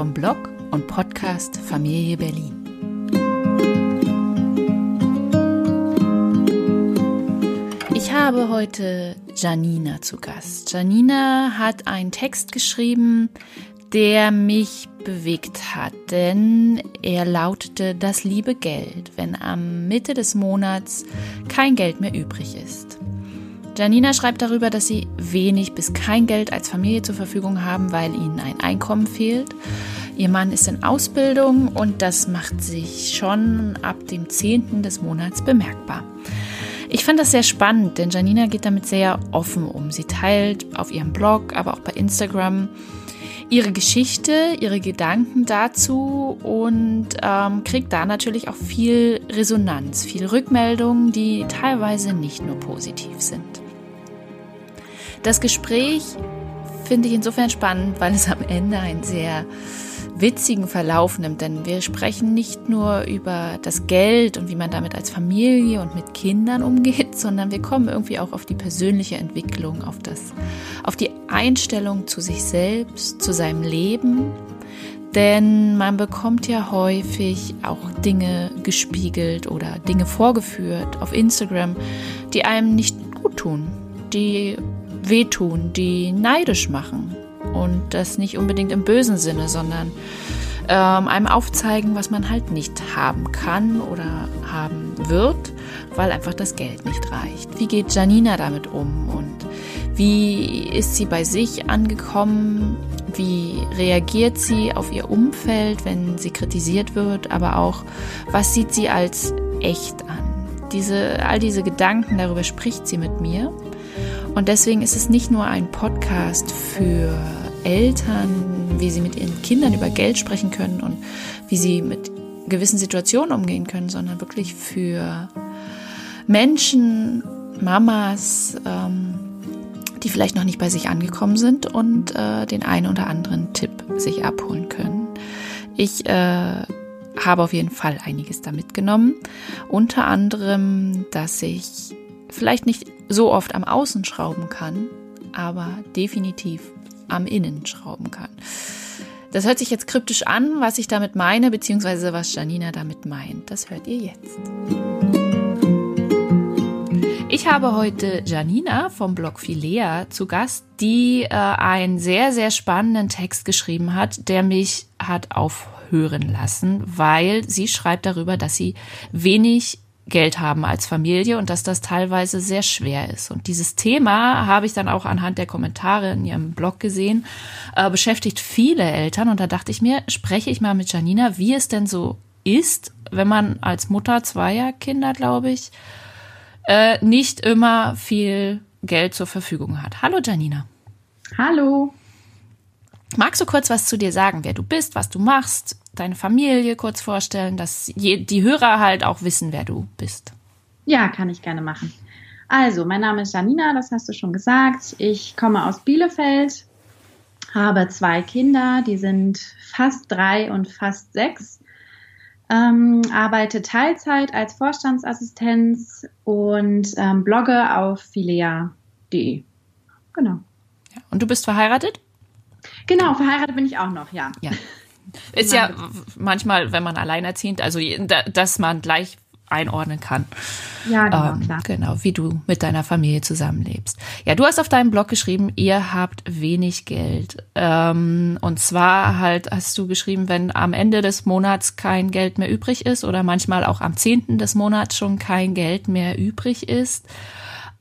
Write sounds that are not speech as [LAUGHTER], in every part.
vom Blog und Podcast Familie Berlin. Ich habe heute Janina zu Gast. Janina hat einen Text geschrieben, der mich bewegt hat, denn er lautete Das liebe Geld, wenn am Mitte des Monats kein Geld mehr übrig ist. Janina schreibt darüber, dass sie wenig bis kein Geld als Familie zur Verfügung haben, weil ihnen ein Einkommen fehlt. Ihr Mann ist in Ausbildung und das macht sich schon ab dem 10. des Monats bemerkbar. Ich fand das sehr spannend, denn Janina geht damit sehr offen um. Sie teilt auf ihrem Blog, aber auch bei Instagram ihre Geschichte, ihre Gedanken dazu und ähm, kriegt da natürlich auch viel Resonanz, viel Rückmeldungen, die teilweise nicht nur positiv sind. Das Gespräch finde ich insofern spannend, weil es am Ende einen sehr witzigen Verlauf nimmt, denn wir sprechen nicht nur über das Geld und wie man damit als Familie und mit Kindern umgeht, sondern wir kommen irgendwie auch auf die persönliche Entwicklung, auf das, auf die Einstellung zu sich selbst, zu seinem Leben. Denn man bekommt ja häufig auch Dinge gespiegelt oder Dinge vorgeführt auf Instagram, die einem nicht gut tun, die wehtun, die neidisch machen. Und das nicht unbedingt im bösen Sinne, sondern ähm, einem aufzeigen, was man halt nicht haben kann oder haben wird, weil einfach das Geld nicht reicht. Wie geht Janina damit um und wie ist sie bei sich angekommen? Wie reagiert sie auf ihr Umfeld, wenn sie kritisiert wird? Aber auch, was sieht sie als echt an? Diese, all diese Gedanken, darüber spricht sie mit mir. Und deswegen ist es nicht nur ein Podcast für Eltern, wie sie mit ihren Kindern über Geld sprechen können und wie sie mit gewissen Situationen umgehen können, sondern wirklich für Menschen, Mamas, ähm, die vielleicht noch nicht bei sich angekommen sind und äh, den einen oder anderen Tipp sich abholen können. Ich äh, habe auf jeden Fall einiges da mitgenommen. Unter anderem, dass ich vielleicht nicht so oft am Außen schrauben kann, aber definitiv am Innen schrauben kann. Das hört sich jetzt kryptisch an, was ich damit meine, beziehungsweise was Janina damit meint. Das hört ihr jetzt. Ich habe heute Janina vom Blog Philea zu Gast, die äh, einen sehr, sehr spannenden Text geschrieben hat, der mich hat aufhören lassen, weil sie schreibt darüber, dass sie wenig Geld haben als Familie und dass das teilweise sehr schwer ist. Und dieses Thema habe ich dann auch anhand der Kommentare in ihrem Blog gesehen, äh, beschäftigt viele Eltern. Und da dachte ich mir, spreche ich mal mit Janina, wie es denn so ist, wenn man als Mutter zweier Kinder, glaube ich, äh, nicht immer viel Geld zur Verfügung hat. Hallo Janina. Hallo. Magst du kurz was zu dir sagen, wer du bist, was du machst, deine Familie kurz vorstellen, dass die Hörer halt auch wissen, wer du bist? Ja, kann ich gerne machen. Also, mein Name ist Janina, das hast du schon gesagt. Ich komme aus Bielefeld, habe zwei Kinder, die sind fast drei und fast sechs. Ähm, arbeite Teilzeit als Vorstandsassistenz und ähm, blogge auf filea.de. Genau. Ja, und du bist verheiratet? Genau, verheiratet bin ich auch noch, ja. Ja. Ist ja manchmal, wenn man alleinerziehend, also dass man gleich einordnen kann. Ja, genau, ähm, klar. Genau, wie du mit deiner Familie zusammenlebst. Ja, du hast auf deinem Blog geschrieben, ihr habt wenig Geld. Ähm, und zwar halt hast du geschrieben, wenn am Ende des Monats kein Geld mehr übrig ist oder manchmal auch am 10. des Monats schon kein Geld mehr übrig ist.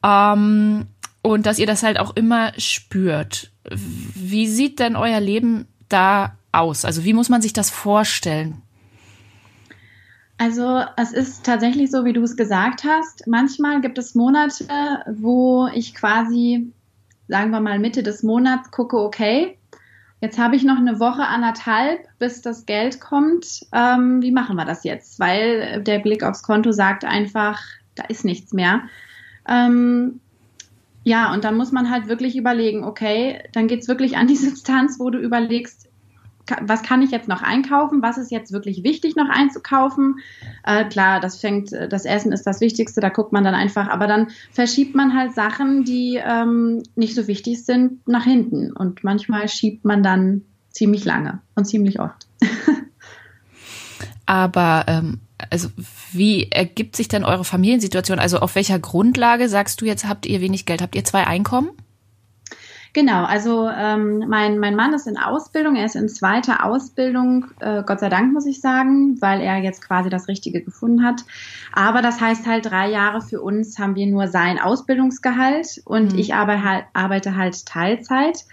Ähm, und dass ihr das halt auch immer spürt. Wie sieht denn euer Leben da aus? Also wie muss man sich das vorstellen? Also es ist tatsächlich so, wie du es gesagt hast. Manchmal gibt es Monate, wo ich quasi, sagen wir mal, Mitte des Monats gucke, okay, jetzt habe ich noch eine Woche, anderthalb, bis das Geld kommt. Ähm, wie machen wir das jetzt? Weil der Blick aufs Konto sagt einfach, da ist nichts mehr. Ähm, ja, und dann muss man halt wirklich überlegen, okay, dann geht es wirklich an die [LAUGHS] Substanz, wo du überlegst, was kann ich jetzt noch einkaufen? Was ist jetzt wirklich wichtig noch einzukaufen? Äh, klar, das fängt, das Essen ist das Wichtigste, da guckt man dann einfach, aber dann verschiebt man halt Sachen, die ähm, nicht so wichtig sind, nach hinten. Und manchmal schiebt man dann ziemlich lange und ziemlich oft. [LAUGHS] Aber ähm, also wie ergibt sich denn eure Familiensituation? Also auf welcher Grundlage sagst du jetzt, habt ihr wenig Geld? Habt ihr zwei Einkommen? Genau, also ähm, mein, mein Mann ist in Ausbildung, er ist in zweiter Ausbildung, äh, Gott sei Dank muss ich sagen, weil er jetzt quasi das Richtige gefunden hat. Aber das heißt halt, drei Jahre für uns haben wir nur sein Ausbildungsgehalt und mhm. ich arbeite halt, arbeite halt Teilzeit.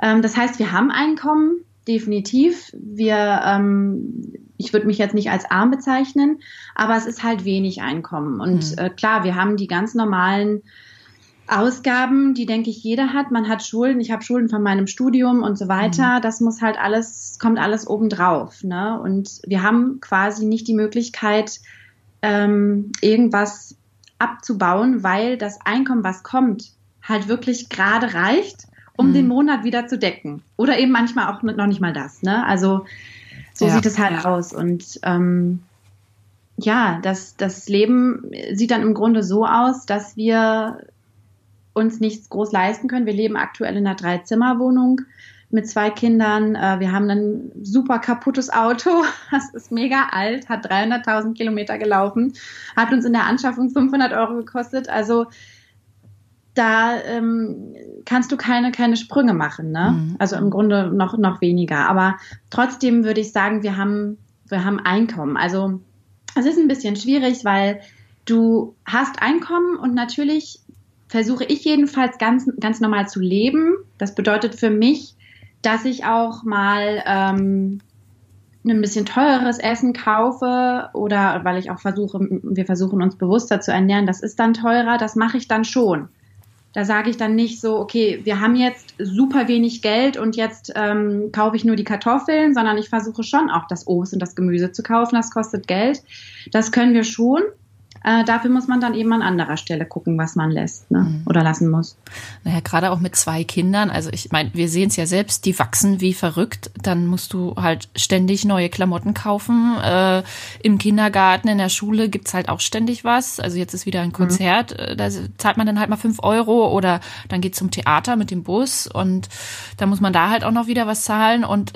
Ähm, das heißt, wir haben Einkommen, definitiv. Wir, ähm, ich würde mich jetzt nicht als arm bezeichnen, aber es ist halt wenig Einkommen. Und mhm. äh, klar, wir haben die ganz normalen Ausgaben, die denke ich jeder hat. Man hat Schulden, ich habe Schulden von meinem Studium und so weiter. Mhm. Das muss halt alles, kommt alles obendrauf. Ne? Und wir haben quasi nicht die Möglichkeit, ähm, irgendwas abzubauen, weil das Einkommen, was kommt, halt wirklich gerade reicht, um mhm. den Monat wieder zu decken. Oder eben manchmal auch noch nicht mal das. Ne? Also so ja. sieht es halt ja. aus. Und ähm, ja, das, das Leben sieht dann im Grunde so aus, dass wir uns nichts groß leisten können. Wir leben aktuell in einer Dreizimmerwohnung mit zwei Kindern. Äh, wir haben ein super kaputtes Auto. [LAUGHS] Das ist mega alt, hat 300.000 Kilometer gelaufen, hat uns in der Anschaffung 500 Euro gekostet. Also da ähm, kannst du keine, keine Sprünge machen. Ne? Mhm. Also im Grunde noch, noch weniger. Aber trotzdem würde ich sagen, wir haben, wir haben Einkommen. Also es ist ein bisschen schwierig, weil du hast Einkommen und natürlich versuche ich jedenfalls ganz, ganz normal zu leben. Das bedeutet für mich, dass ich auch mal ähm, ein bisschen teureres Essen kaufe oder weil ich auch versuche, wir versuchen uns bewusster zu ernähren, das ist dann teurer, das mache ich dann schon. Da sage ich dann nicht so, okay, wir haben jetzt super wenig Geld und jetzt ähm, kaufe ich nur die Kartoffeln, sondern ich versuche schon auch das Obst und das Gemüse zu kaufen. Das kostet Geld. Das können wir schon. Äh, dafür muss man dann eben an anderer Stelle gucken, was man lässt ne? Mhm. oder lassen muss. Naja, gerade auch mit zwei Kindern. Also ich meine, wir sehen es ja selbst, die wachsen wie verrückt. Dann musst du halt ständig neue Klamotten kaufen. Äh, Im Kindergarten, in der Schule gibt's halt auch ständig was. Also jetzt ist wieder ein mhm. Konzert. Mhm. Da zahlt man dann halt mal fünf Euro oder dann geht zum Theater mit dem Bus und da muss man da halt auch noch wieder was zahlen. Und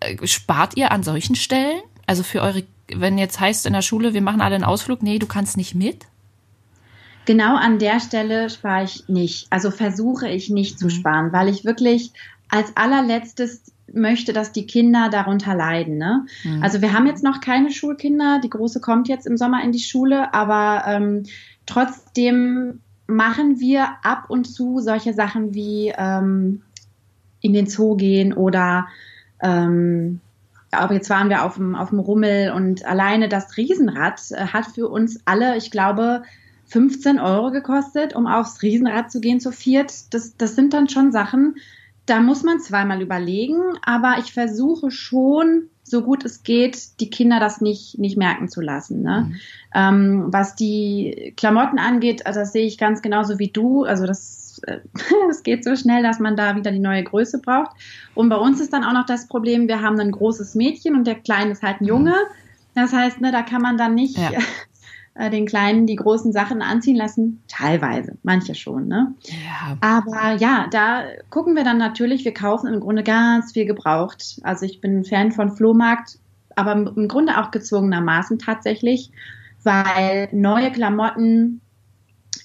äh, spart ihr an solchen Stellen? Also für eure wenn jetzt heißt in der Schule, wir machen alle einen Ausflug, nee, du kannst nicht mit? Genau an der Stelle spare ich nicht. Also versuche ich nicht zu mhm. sparen, weil ich wirklich als allerletztes möchte, dass die Kinder darunter leiden. Ne? Mhm. Also wir haben jetzt noch keine Schulkinder. Die große kommt jetzt im Sommer in die Schule, aber ähm, trotzdem machen wir ab und zu solche Sachen wie ähm, in den Zoo gehen oder ähm, aber jetzt waren wir auf dem, auf dem Rummel und alleine das Riesenrad äh, hat für uns alle, ich glaube, 15 Euro gekostet, um aufs Riesenrad zu gehen zu viert. Das, das sind dann schon Sachen, da muss man zweimal überlegen, aber ich versuche schon, so gut es geht, die Kinder das nicht, nicht merken zu lassen. Ne? Mhm. Ähm, was die Klamotten angeht, also das sehe ich ganz genauso wie du. Also das [LAUGHS] es geht so schnell, dass man da wieder die neue Größe braucht. Und bei uns ist dann auch noch das Problem, wir haben ein großes Mädchen und der Kleine ist halt ein Junge. Das heißt, ne, da kann man dann nicht ja. [LAUGHS] äh, den Kleinen die großen Sachen anziehen lassen. Teilweise, manche schon. Ne? Ja. Aber ja, da gucken wir dann natürlich, wir kaufen im Grunde ganz viel gebraucht. Also ich bin ein Fan von Flohmarkt, aber im Grunde auch gezwungenermaßen tatsächlich, weil neue Klamotten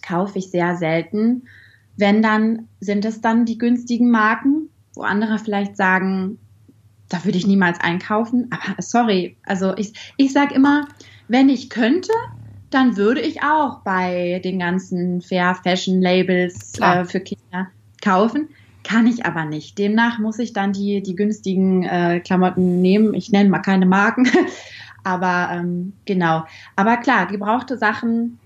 kaufe ich sehr selten. Wenn dann, sind es dann die günstigen Marken, wo andere vielleicht sagen, da würde ich niemals einkaufen. Aber sorry, also ich, ich sage immer, wenn ich könnte, dann würde ich auch bei den ganzen Fair Fashion Labels äh, für Kinder kaufen. Kann ich aber nicht. Demnach muss ich dann die, die günstigen äh, Klamotten nehmen. Ich nenne mal keine Marken. [LAUGHS] aber ähm, genau. Aber klar, gebrauchte Sachen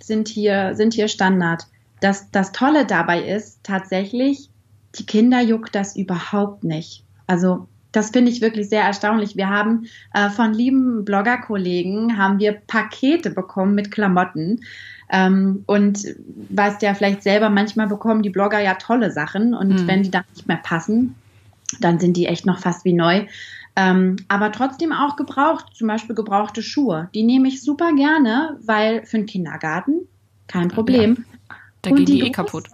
sind hier, sind hier Standard das, das Tolle dabei ist tatsächlich, die Kinder juckt das überhaupt nicht. Also das finde ich wirklich sehr erstaunlich. Wir haben äh, von lieben Bloggerkollegen haben wir Pakete bekommen mit Klamotten. Ähm, und weißt ja vielleicht selber, manchmal bekommen die Blogger ja tolle Sachen und mhm. wenn die dann nicht mehr passen, dann sind die echt noch fast wie neu. Ähm, aber trotzdem auch gebraucht, zum Beispiel gebrauchte Schuhe. Die nehme ich super gerne, weil für den Kindergarten kein Problem. Da gehen die, die eh kaputt.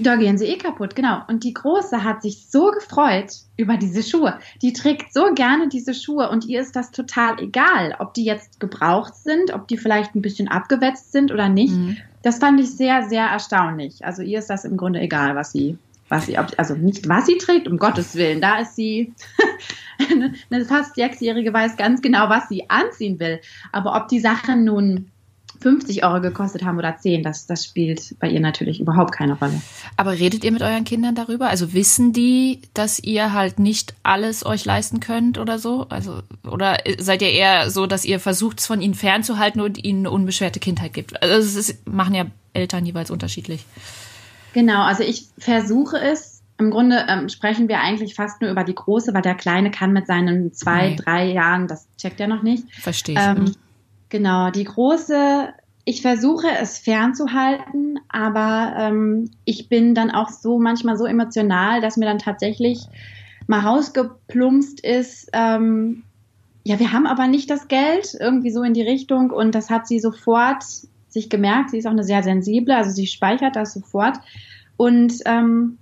Da gehen sie eh kaputt, genau. Und die Große hat sich so gefreut über diese Schuhe. Die trägt so gerne diese Schuhe und ihr ist das total egal, ob die jetzt gebraucht sind, ob die vielleicht ein bisschen abgewetzt sind oder nicht. Mhm. Das fand ich sehr, sehr erstaunlich. Also ihr ist das im Grunde egal, was sie, was sie, also nicht was sie trägt, um Gottes Willen. Da ist sie, [LAUGHS] eine fast Sechsjährige weiß ganz genau, was sie anziehen will. Aber ob die Sachen nun 50 Euro gekostet haben oder 10, das, das spielt bei ihr natürlich überhaupt keine Rolle. Aber redet ihr mit euren Kindern darüber? Also wissen die, dass ihr halt nicht alles euch leisten könnt oder so? Also, oder seid ihr eher so, dass ihr versucht, es von ihnen fernzuhalten und ihnen eine unbeschwerte Kindheit gibt? Also, das ist, machen ja Eltern jeweils unterschiedlich. Genau, also ich versuche es. Im Grunde ähm, sprechen wir eigentlich fast nur über die Große, weil der Kleine kann mit seinen zwei, nee. drei Jahren, das checkt er noch nicht. Verstehe ich. Ähm, Genau, die große, ich versuche es fernzuhalten, aber ähm, ich bin dann auch so manchmal so emotional, dass mir dann tatsächlich mal rausgeplumpst ist, ähm, ja, wir haben aber nicht das Geld, irgendwie so in die Richtung und das hat sie sofort sich gemerkt. Sie ist auch eine sehr sensible, also sie speichert das sofort und ähm,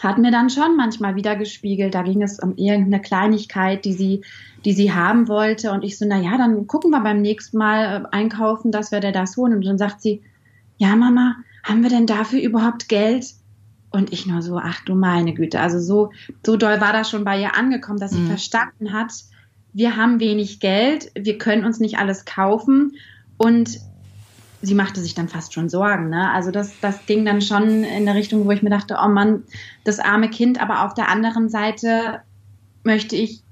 hat mir dann schon manchmal wieder gespiegelt. Da ging es um irgendeine Kleinigkeit, die sie, die sie haben wollte. Und ich so, na ja, dann gucken wir beim nächsten Mal äh, einkaufen, dass wir dir das holen. Und dann sagt sie, ja, Mama, haben wir denn dafür überhaupt Geld? Und ich nur so, ach du meine Güte. Also so, so doll war das schon bei ihr angekommen, dass sie mhm. verstanden hat, wir haben wenig Geld, wir können uns nicht alles kaufen. Und sie machte sich dann fast schon Sorgen. Ne? Also das, das ging dann schon in der Richtung, wo ich mir dachte, oh Mann, das arme Kind, aber auf der anderen Seite möchte ich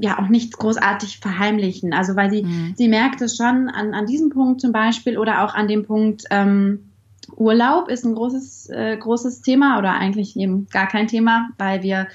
ja auch nichts großartig verheimlichen. Also weil sie, mhm. sie merkt es schon an, an diesem Punkt zum Beispiel oder auch an dem Punkt ähm, Urlaub ist ein großes, äh, großes Thema oder eigentlich eben gar kein Thema, weil wir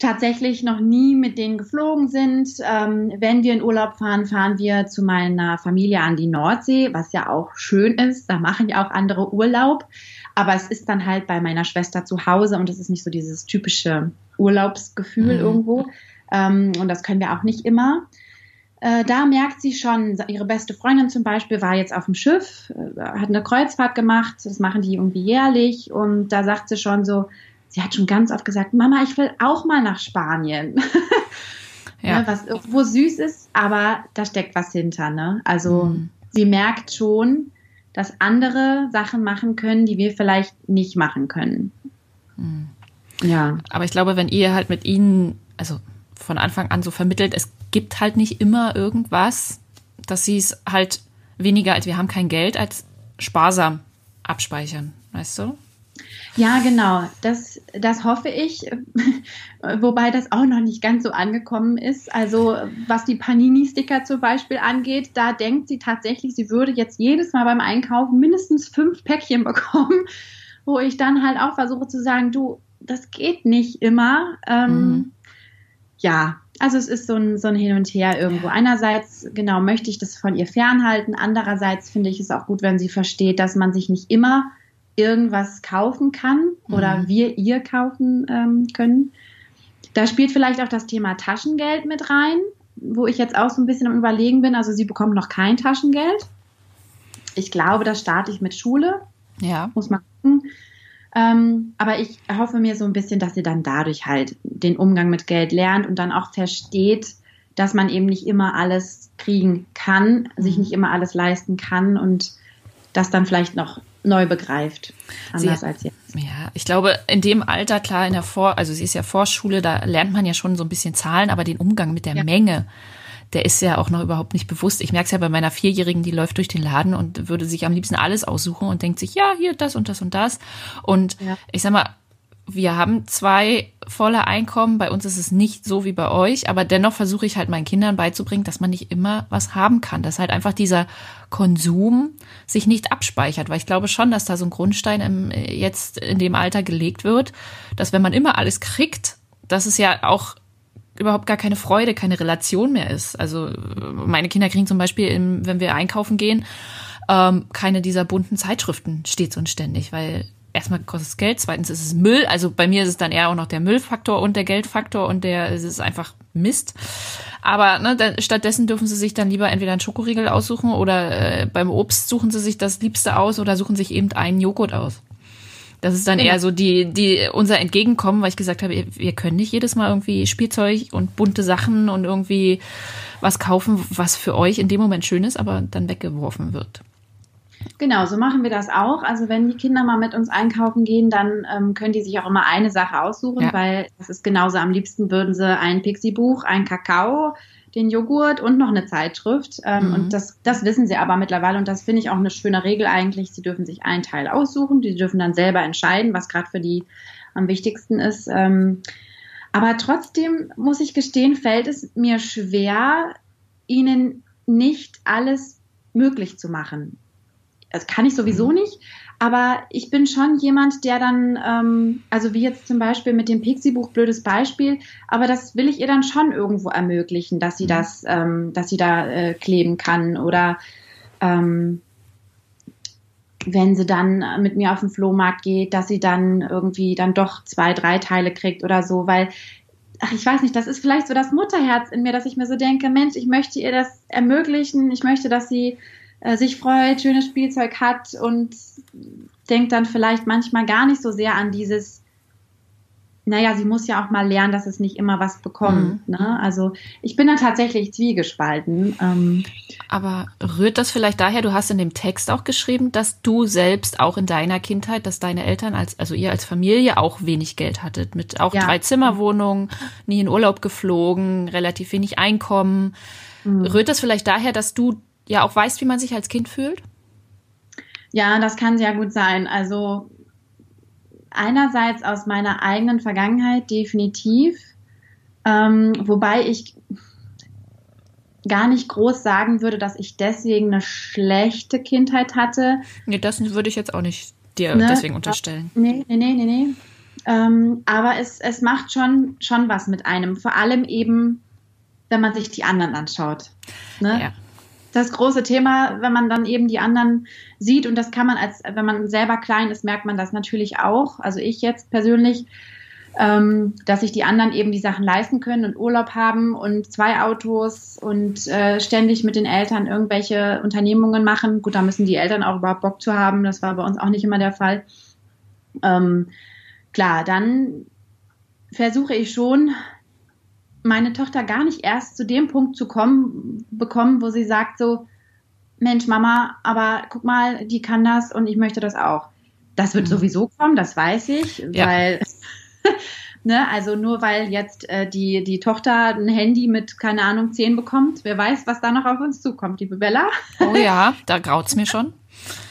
tatsächlich noch nie mit denen geflogen sind. Ähm, wenn wir in Urlaub fahren, fahren wir zu meiner Familie an die Nordsee, was ja auch schön ist. Da machen ja auch andere Urlaub. Aber es ist dann halt bei meiner Schwester zu Hause und es ist nicht so dieses typische Urlaubsgefühl mhm. irgendwo. Ähm, und das können wir auch nicht immer. Äh, da merkt sie schon, ihre beste Freundin zum Beispiel war jetzt auf dem Schiff, äh, hat eine Kreuzfahrt gemacht, das machen die irgendwie jährlich und da sagt sie schon so, sie hat schon ganz oft gesagt, Mama, ich will auch mal nach Spanien. [LAUGHS] Ja. Ne, was irgendwo süß ist, aber da steckt was hinter. Ne? Also mhm. sie merkt schon, dass andere Sachen machen können, die wir vielleicht nicht machen können. Mhm. Ja. Aber ich glaube, wenn ihr halt mit ihnen, also von Anfang an so vermittelt, es gibt halt nicht immer irgendwas, dass sie es halt weniger als wir haben kein Geld als sparsam abspeichern, weißt du? Ja, genau. Das, das hoffe ich, [LAUGHS] wobei das auch noch nicht ganz so angekommen ist. Also was die Panini-Sticker zum Beispiel angeht, da denkt sie tatsächlich, sie würde jetzt jedes Mal beim Einkaufen mindestens fünf Päckchen [LAUGHS] bekommen, wo ich dann halt auch versuche zu sagen, du, das geht nicht immer. Ähm, mhm. Ja, also es ist so ein, so ein Hin und Her irgendwo. Einerseits, genau, möchte ich das von ihr fernhalten. Andererseits finde ich es auch gut, wenn sie versteht, dass man sich nicht immer irgendwas kaufen kann oder mhm. wir ihr kaufen ähm, können. Da spielt vielleicht auch das Thema Taschengeld mit rein, wo ich jetzt auch so ein bisschen am Überlegen bin. Also sie bekommt noch kein Taschengeld. Ich glaube, das starte ich mit Schule. Ja. Muss man gucken. Ähm, aber ich hoffe mir so ein bisschen, dass sie dann dadurch halt den Umgang mit Geld lernt und dann auch versteht, dass man eben nicht immer alles kriegen kann, mhm. sich nicht immer alles leisten kann und das dann vielleicht noch neu begreift. Anders sie, als jetzt. Ja, ich glaube, in dem Alter, klar, in der Vor-, also sie ist ja Vorschule, da lernt man ja schon so ein bisschen Zahlen, aber den Umgang mit der ja. Menge, der ist ja auch noch überhaupt nicht bewusst. Ich merke es ja bei meiner Vierjährigen, die läuft durch den Laden und würde sich am liebsten alles aussuchen und denkt sich, ja, hier das und das und das. Und ja. ich sag mal, wir haben zwei volle Einkommen. Bei uns ist es nicht so wie bei euch, aber dennoch versuche ich halt meinen Kindern beizubringen, dass man nicht immer was haben kann, dass halt einfach dieser Konsum sich nicht abspeichert, weil ich glaube schon, dass da so ein Grundstein im, jetzt in dem Alter gelegt wird, dass wenn man immer alles kriegt, dass es ja auch überhaupt gar keine Freude, keine Relation mehr ist. Also meine Kinder kriegen zum Beispiel, wenn wir einkaufen gehen, ähm, keine dieser bunten Zeitschriften stets und ständig, weil erstmal kostet es Geld, zweitens ist es Müll. Also bei mir ist es dann eher auch noch der Müllfaktor und der Geldfaktor und der es ist einfach Mist. Aber ne, dann, stattdessen dürfen sie sich dann lieber entweder einen Schokoriegel aussuchen oder äh, beim Obst suchen sie sich das Liebste aus oder suchen sich eben einen Joghurt aus. Das ist dann Genau. eher so die, die, unser Entgegenkommen, weil ich gesagt habe, wir können nicht jedes Mal irgendwie Spielzeug und bunte Sachen und irgendwie was kaufen, was für euch in dem Moment schön ist, aber dann weggeworfen wird. Genau, so machen wir das auch. Also wenn die Kinder mal mit uns einkaufen gehen, dann ähm, können die sich auch immer eine Sache aussuchen, Ja. weil das ist genauso. Am liebsten würden sie ein Pixie-Buch, ein Kakao, den Joghurt und noch eine Zeitschrift. Ähm, Mhm. Und das, das wissen sie aber mittlerweile und das finde ich auch eine schöne Regel eigentlich. Sie dürfen sich einen Teil aussuchen, die dürfen dann selber entscheiden, was gerade für die am wichtigsten ist. Ähm, aber trotzdem muss ich gestehen, fällt es mir schwer, ihnen nicht alles möglich zu machen. Das kann ich sowieso Mhm. nicht, aber ich bin schon jemand, der dann, ähm, also wie jetzt zum Beispiel mit dem Pixie-Buch, blödes Beispiel, aber das will ich ihr dann schon irgendwo ermöglichen, dass sie Mhm. das, ähm, dass sie da äh, kleben kann oder ähm, wenn sie dann mit mir auf den Flohmarkt geht, dass sie dann irgendwie dann doch zwei, drei Teile kriegt oder so, weil ach, ich weiß nicht, das ist vielleicht so das Mutterherz in mir, dass ich mir so denke, Mensch, ich möchte ihr das ermöglichen, ich möchte, dass sie äh, sich freut, schönes Spielzeug hat und denkt dann vielleicht manchmal gar nicht so sehr an dieses, naja, sie muss ja auch mal lernen, dass es nicht immer was bekommt. Ne? Also ich bin da tatsächlich zwiegespalten. Ähm, Aber rührt das vielleicht daher, du hast in dem Text auch geschrieben, dass du selbst auch in deiner Kindheit, dass deine Eltern als, also ihr als Familie auch wenig Geld hattet, mit auch Ja. drei Zimmerwohnungen, nie in Urlaub geflogen, relativ wenig Einkommen. Mhm. Rührt das vielleicht daher, dass du ja auch weißt, wie man sich als Kind fühlt? Ja, das kann sehr gut sein. Also einerseits aus meiner eigenen Vergangenheit definitiv, ähm, wobei ich gar nicht groß sagen würde, dass ich deswegen eine schlechte Kindheit hatte. Nee, das würde ich jetzt auch nicht dir Ne? deswegen unterstellen. Nee, nee, nee, nee, nee. Ähm, aber es, es macht schon, schon was mit einem. Vor allem eben, wenn man sich die anderen anschaut. Ne? Ja. Das große Thema, wenn man dann eben die anderen sieht und das kann man als, wenn man selber klein ist, merkt man das natürlich auch. Also ich jetzt persönlich, ähm, dass sich die anderen eben die Sachen leisten können und Urlaub haben und zwei Autos und äh, ständig mit den Eltern irgendwelche Unternehmungen machen. Gut, da müssen die Eltern auch überhaupt Bock zu haben. Das war bei uns auch nicht immer der Fall. Ähm, klar, dann versuche ich schon, meine Tochter gar nicht erst zu dem Punkt zu kommen, bekommen, wo sie sagt so, Mensch, Mama, aber guck mal, die kann das und ich möchte das auch. Das wird Mhm. sowieso kommen, das weiß ich, Ja. weil, [LAUGHS] ne, also nur weil jetzt äh, die, die Tochter ein Handy mit, keine Ahnung, 10 bekommt, wer weiß, was da noch auf uns zukommt, liebe Bella. Oh ja, [LAUGHS] da graut's mir schon.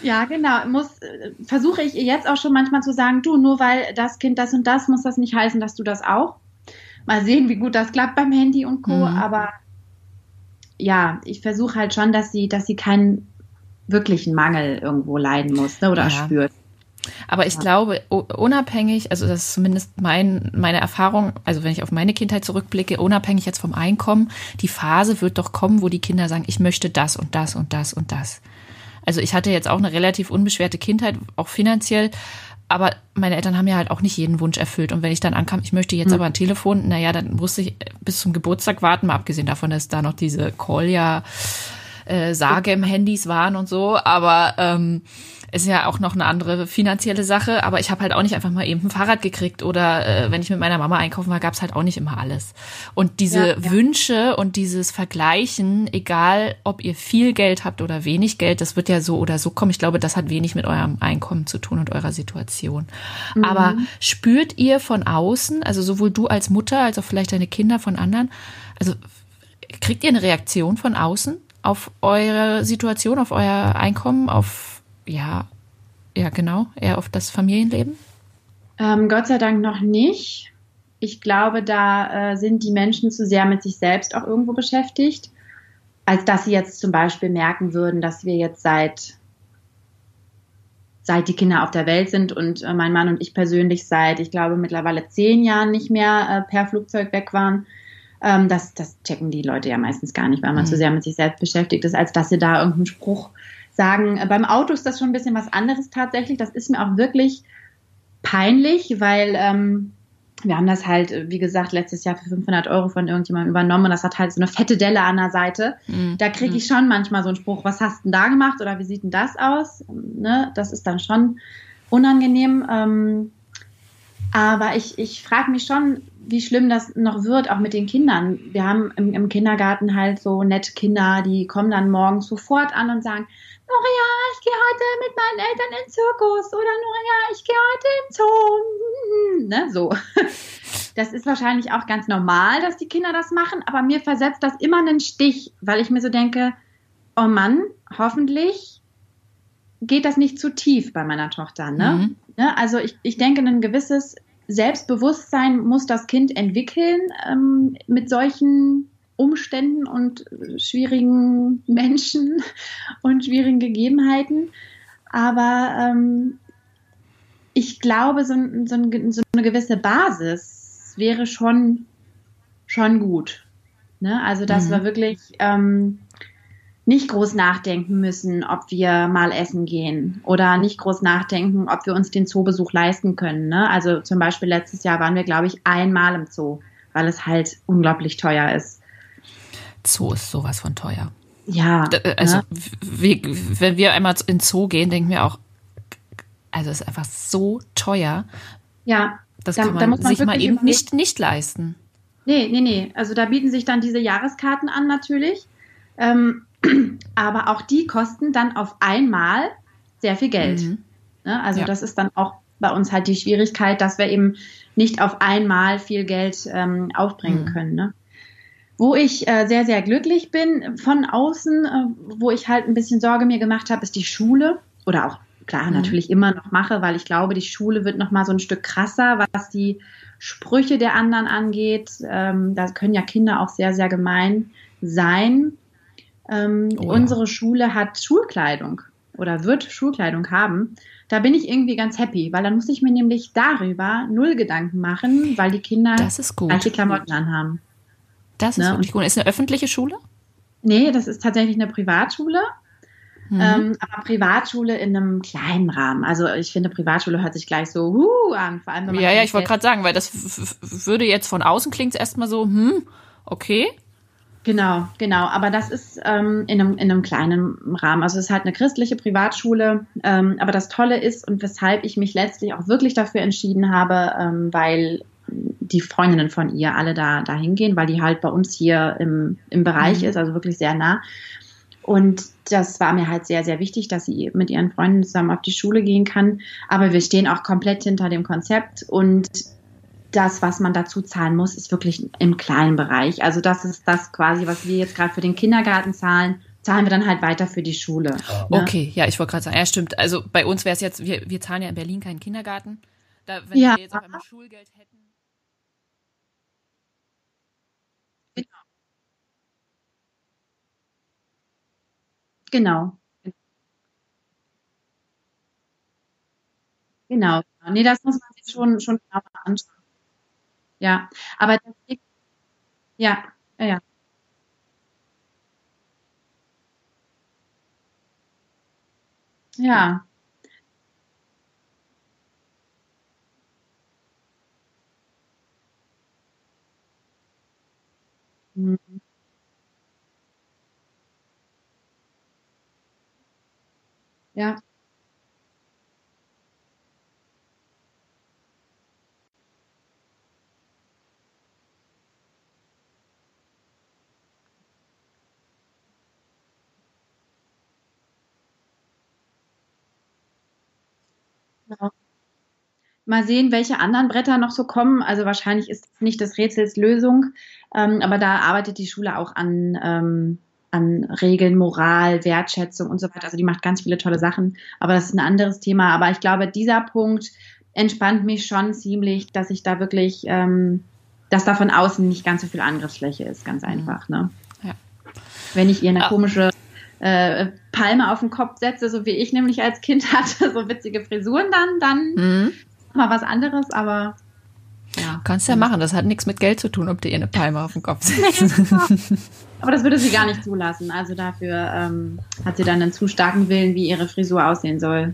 Ja, genau. Muss, äh, versuche ich jetzt auch schon manchmal zu sagen, du, nur weil das Kind das und das, muss das nicht heißen, dass du das auch. Mal sehen, wie gut das klappt beim Handy und Co. Mhm. Aber ja, ich versuche halt schon, dass sie, dass sie keinen wirklichen Mangel irgendwo leiden muss ne, oder Ja. spürt. Aber ich Ja. glaube, unabhängig, also das ist zumindest mein, meine Erfahrung, also wenn ich auf meine Kindheit zurückblicke, unabhängig jetzt vom Einkommen, die Phase wird doch kommen, wo die Kinder sagen, ich möchte das und das und das und das. Also ich hatte jetzt auch eine relativ unbeschwerte Kindheit, auch finanziell, aber meine Eltern haben ja halt auch nicht jeden Wunsch erfüllt. Und wenn ich dann ankam, ich möchte jetzt Hm. aber ein Telefon, naja, dann musste ich bis zum Geburtstag warten, mal abgesehen davon, dass da noch diese Call-ja äh, Sage im Handys waren und so, aber ähm, ist ja auch noch eine andere finanzielle Sache, aber ich habe halt auch nicht einfach mal eben ein Fahrrad gekriegt oder äh, wenn ich mit meiner Mama einkaufen war, gab's halt auch nicht immer alles. Und diese Ja, ja. Wünsche und dieses Vergleichen, egal ob ihr viel Geld habt oder wenig Geld, das wird ja so oder so kommen. Ich glaube, das hat wenig mit eurem Einkommen zu tun und eurer Situation. Aber spürt ihr von außen, also sowohl du als Mutter als auch vielleicht deine Kinder von anderen, also kriegt ihr eine Reaktion von außen auf eure Situation, auf euer Einkommen, auf ja, ja genau, eher auf das Familienleben? Ähm, Gott sei Dank noch nicht. Ich glaube, da äh, sind die Menschen zu sehr mit sich selbst auch irgendwo beschäftigt, als dass sie jetzt zum Beispiel merken würden, dass wir jetzt seit seit die Kinder auf der Welt sind und äh, mein Mann und ich persönlich seit, ich glaube, mittlerweile zehn Jahren nicht mehr äh, per Flugzeug weg waren. Ähm, das, das checken die Leute ja meistens gar nicht, weil man Mhm. zu sehr mit sich selbst beschäftigt ist, als dass sie da irgendeinen Spruch sagen. Äh, beim Auto ist das schon ein bisschen was anderes tatsächlich. Das ist mir auch wirklich peinlich, weil ähm, wir haben das halt, äh, wie gesagt, letztes Jahr für 500 Euro von irgendjemandem übernommen und das hat halt so eine fette Delle an der Seite. Mhm. Da kriege ich schon manchmal so einen Spruch, was hast du denn da gemacht oder wie sieht denn das aus? Ne? Das ist dann schon unangenehm. Ähm, aber ich, ich frage mich schon, wie schlimm das noch wird, auch mit den Kindern. Wir haben im, im, Kindergarten halt so nette Kinder, die kommen dann morgens sofort an und sagen, Noria, ich gehe heute mit meinen Eltern in den Zirkus oder Noria, ich gehe heute den Zoo. Ne, so. [LAUGHS] Das ist wahrscheinlich auch ganz normal, dass die Kinder das machen, aber mir versetzt das immer einen Stich, weil ich mir so denke, oh Mann, hoffentlich geht das nicht zu tief bei meiner Tochter. Ne? Mhm. ne? Also ich, ich denke, ein gewisses Selbstbewusstsein muss das Kind entwickeln ähm, mit solchen Umständen und schwierigen [LAUGHS] Menschen und schwierigen Gegebenheiten. Aber ähm, ich glaube, so, so, so, eine gewisse Basis wäre schon, schon gut. Ne? Also, dass mhm. wir wirklich ähm, nicht groß nachdenken müssen, ob wir mal essen gehen oder nicht groß nachdenken, ob wir uns den Zoobesuch leisten können. Ne? Also zum Beispiel letztes Jahr waren wir, glaube ich, einmal im Zoo, weil es halt unglaublich teuer ist. Zoo ist sowas von teuer. Ja. Äh, also ne? wie, wenn wir einmal in Zoo gehen, denken wir auch, also es ist einfach so teuer. Ja. Das da, kann man, man sich mal eben nicht, nicht leisten. Nee, nee, nee. Also da bieten sich dann diese Jahreskarten an natürlich. Ähm, aber auch die kosten dann auf einmal sehr viel Geld. Mhm. Ne? Also ja. das ist dann auch bei uns halt die Schwierigkeit, dass wir eben nicht auf einmal viel Geld ähm, aufbringen mhm. können. Ne? Wo ich äh, sehr, sehr glücklich bin von außen, äh, wo ich halt ein bisschen Sorge mir gemacht habe, ist die Schule oder auch klar mhm. natürlich immer noch mache, weil ich glaube, die Schule wird noch mal so ein Stück krasser, was die Sprüche der anderen angeht. Ähm, da können ja Kinder auch sehr, sehr gemein sein. Ähm, oh, unsere Schule hat Schulkleidung oder wird Schulkleidung haben. Da bin ich irgendwie ganz happy, weil dann muss ich mir nämlich darüber null Gedanken machen, weil die Kinder gleiche Klamotten anhaben. Das ist ne? wirklich gut. Ist eine öffentliche Schule? Nee, das ist tatsächlich eine Privatschule. Mhm. Ähm, aber Privatschule in einem kleinen Rahmen. Also ich finde, Privatschule hört sich gleich so uh, an. Vor allem, wenn man ja, ja, ich wollte gerade sagen, weil das würde jetzt von außen klingt es erstmal so, hm, okay. Genau, genau. Aber das ist ähm, in, einem, in einem kleinen Rahmen. Also es ist halt eine christliche Privatschule. Ähm, aber das Tolle ist und weshalb ich mich letztlich auch wirklich dafür entschieden habe, ähm, weil die Freundinnen von ihr alle da, da hingehen, weil die halt bei uns hier im, im Bereich mhm. ist, also wirklich sehr nah. Und das war mir halt sehr, sehr wichtig, dass sie mit ihren Freunden zusammen auf die Schule gehen kann. Aber wir stehen auch komplett hinter dem Konzept und das, was man dazu zahlen muss, ist wirklich im kleinen Bereich. Also das ist das quasi, was wir jetzt gerade für den Kindergarten zahlen, zahlen wir dann halt weiter für die Schule. Ne? Okay, ja, ich wollte gerade sagen, ja, stimmt. Also bei uns wäre es jetzt, wir, wir zahlen ja in Berlin keinen Kindergarten. Da, wenn ja. wir jetzt auf einmal Schulgeld hätten. Genau. Genau. Nee, das muss man sich schon, schon genauer anschauen. Ja, aber das ja, ja. Ja. Mhm. Ja. Genau. Mal sehen, welche anderen Bretter noch so kommen. Also wahrscheinlich ist nicht das Rätsels Lösung, ähm, aber da arbeitet die Schule auch an, ähm, an Regeln, Moral, Wertschätzung und so weiter. Also die macht ganz viele tolle Sachen, aber das ist ein anderes Thema. Aber ich glaube, dieser Punkt entspannt mich schon ziemlich, dass ich da wirklich, ähm, dass da von außen nicht ganz so viel Angriffsfläche ist, ganz mhm. einfach. Ne? Ja. Wenn ich ihr eine ah. komische äh, Palme auf den Kopf setze, so wie ich nämlich als Kind [LAUGHS] hatte, so witzige Frisuren dann, dann mhm. mal was anderes, aber ja. Kannst ja machen, das hat nichts mit Geld zu tun, ob du ihr eine Palme auf den Kopf [LAUGHS] setzt. aber das würde sie gar nicht zulassen. Also dafür ähm, hat sie dann einen zu starken Willen, wie ihre Frisur aussehen soll.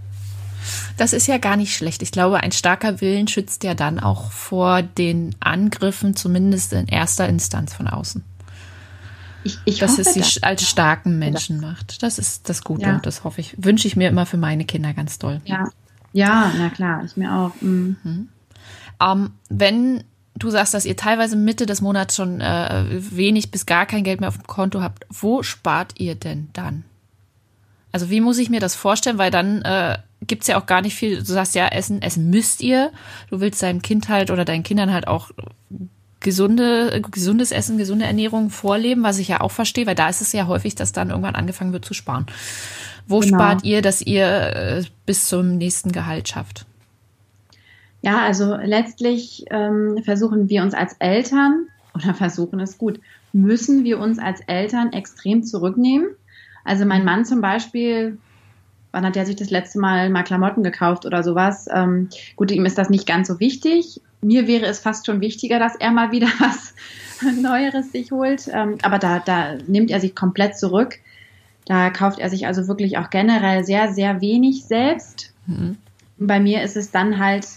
Das ist ja gar nicht schlecht. Ich glaube, ein starker Willen schützt ja dann auch vor den Angriffen, zumindest in erster Instanz von außen. Ich, ich dass es sie das. als starken Menschen macht. Das ist das Gute. Ja. Das hoffe ich, wünsche ich mir immer für meine Kinder ganz doll. Ja, Ja, na klar, ich mir auch. Mhm. Mhm. Ähm, wenn du sagst, dass ihr teilweise Mitte des Monats schon äh, wenig bis gar kein Geld mehr auf dem Konto habt, wo spart ihr denn dann? Also wie muss ich mir das vorstellen? Weil dann äh, gibt ja auch gar nicht viel. Du sagst ja, essen, essen müsst ihr. Du willst deinem Kind halt oder deinen Kindern halt auch gesunde, gesundes Essen, gesunde Ernährung vorleben, was ich ja auch verstehe, weil da ist es ja häufig, dass dann irgendwann angefangen wird zu sparen. Wo genau. spart ihr, dass ihr äh, bis zum nächsten Gehalt schafft? Ja, also letztlich ähm, versuchen wir uns als Eltern, oder versuchen es gut, müssen wir uns als Eltern extrem zurücknehmen. Also mein Mann zum Beispiel, wann hat er sich das letzte Mal mal Klamotten gekauft oder sowas? Ähm, gut, ihm ist das nicht ganz so wichtig. Mir wäre es fast schon wichtiger, dass er mal wieder [LAUGHS] was Neueres sich holt. Ähm, aber da, da nimmt er sich komplett zurück. Da kauft er sich also wirklich auch generell sehr, sehr wenig selbst. Mhm. Bei mir ist es dann halt,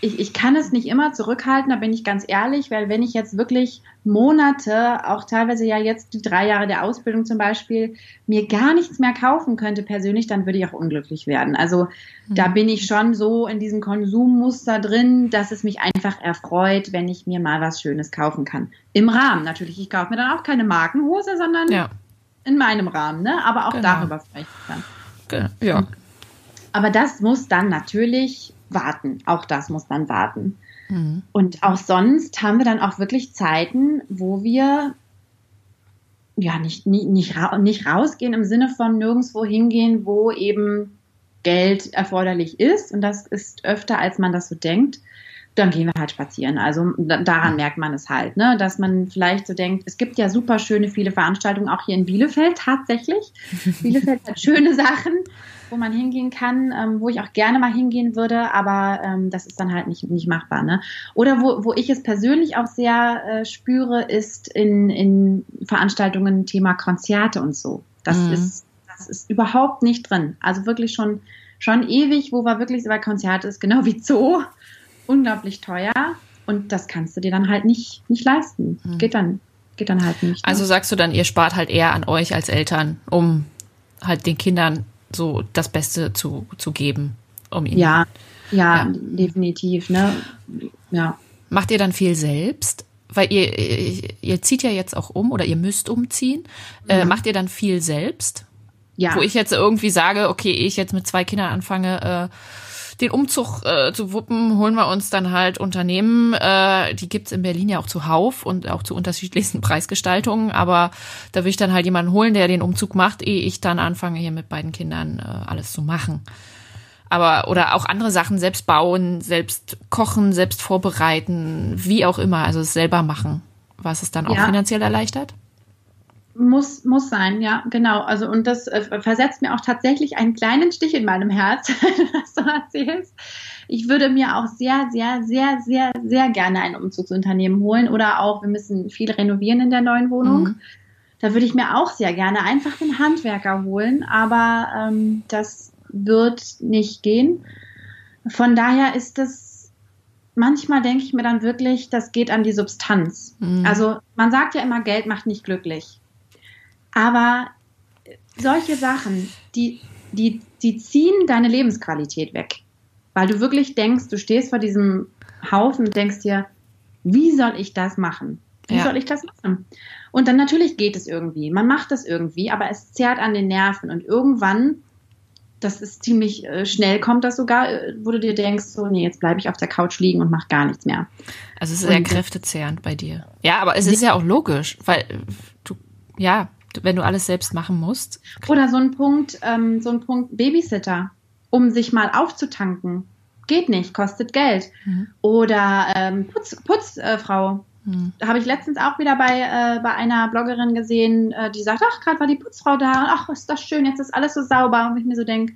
ich, ich kann es nicht immer zurückhalten, da bin ich ganz ehrlich, weil wenn ich jetzt wirklich Monate, auch teilweise ja jetzt die drei Jahre der Ausbildung zum Beispiel, mir gar nichts mehr kaufen könnte persönlich, dann würde ich auch unglücklich werden. Also mhm. da bin ich schon so in diesem Konsummuster drin, dass es mich einfach erfreut, wenn ich mir mal was Schönes kaufen kann. Im Rahmen natürlich. Ich kaufe mir dann auch keine Markenhose, sondern ja in meinem Rahmen, ne? Aber auch genau. darüber ich dann. Ja. Aber das muss dann natürlich warten. Auch das muss dann warten. Mhm. Und auch sonst haben wir dann auch wirklich Zeiten, wo wir ja nicht, nicht, nicht, nicht rausgehen im Sinne von nirgendwo hingehen, wo eben Geld erforderlich ist. Und das ist öfter, als man das so denkt dann gehen wir halt spazieren. Also daran merkt man es halt, ne? dass man vielleicht so denkt, es gibt ja super schöne viele Veranstaltungen auch hier in Bielefeld tatsächlich. [LAUGHS] Bielefeld hat schöne Sachen, wo man hingehen kann, ähm, wo ich auch gerne mal hingehen würde, aber ähm, das ist dann halt nicht, nicht machbar. Ne? Oder wo, wo ich es persönlich auch sehr äh, spüre, ist in, in Veranstaltungen Thema Konzerte und so. Das mhm. ist das ist überhaupt nicht drin. Also wirklich schon schon ewig, wo wir wirklich so bei Konzert ist, genau wie Zoo unglaublich teuer und das kannst du dir dann halt nicht, nicht leisten. Mhm. Geht dann, geht dann halt nicht. Ne? Also sagst du dann, ihr spart halt eher an euch als Eltern, um halt den Kindern so das Beste zu, zu geben, um ihnen. Ja, ja, ja. definitiv, ne? Ja. Macht ihr dann viel selbst? Weil ihr, ihr zieht ja jetzt auch um oder ihr müsst umziehen. Äh, ja. Äh, macht ihr dann viel selbst? Ja. Wo ich jetzt irgendwie sage, okay, ich jetzt mit zwei Kindern anfange, äh, den Umzug äh, zu wuppen, holen wir uns dann halt Unternehmen. Äh, die gibt's in Berlin ja auch zuhauf und auch zu unterschiedlichsten [LAUGHS] Preisgestaltungen. Aber da will ich dann halt jemanden holen, der den Umzug macht, ehe ich dann anfange, hier mit beiden Kindern äh, alles zu machen. Aber, oder auch andere Sachen selbst bauen, selbst kochen, selbst vorbereiten, wie auch immer, also es selber machen, was es dann auch ja. finanziell erleichtert. Muss, muss sein, ja, genau. Also, und das äh, versetzt mir auch tatsächlich einen kleinen Stich in meinem Herz, [LAUGHS] was du erzählst. Ich würde mir auch sehr, sehr, sehr, sehr, sehr gerne ein Umzugsunternehmen holen oder auch, wir müssen viel renovieren in der neuen Wohnung. Mhm. Da würde ich mir auch sehr gerne einfach den Handwerker holen, aber ähm, das wird nicht gehen. Von daher ist das, manchmal denke ich mir dann wirklich, das geht an die Substanz. Mhm. Also man sagt ja immer, Geld macht nicht glücklich. Aber solche Sachen, die, die, die ziehen deine Lebensqualität weg. Weil du wirklich denkst, du stehst vor diesem Haufen und denkst dir, wie soll ich das machen? Wie ja. soll ich das machen? Und dann natürlich geht es irgendwie. Man macht das irgendwie, aber es zerrt an den Nerven. Und irgendwann, das ist ziemlich äh, schnell, kommt das sogar, äh, wo du dir denkst, so, nee, jetzt bleibe ich auf der Couch liegen und mache gar nichts mehr. Also es ist sehr kräftezehrend bei dir. Ja, aber es ist ja auch logisch, weil du, ja, wenn du alles selbst machen musst. Oder so ein Punkt, ähm, so ein Punkt Babysitter, um sich mal aufzutanken. Geht nicht, kostet Geld. Mhm. Oder ähm, Putz, Putzfrau. Äh, mhm. Habe ich letztens auch wieder bei, äh, bei einer Bloggerin gesehen, äh, die sagt, ach, gerade war die Putzfrau da, ach, ist das schön, jetzt ist alles so sauber. Und ich mir so denke,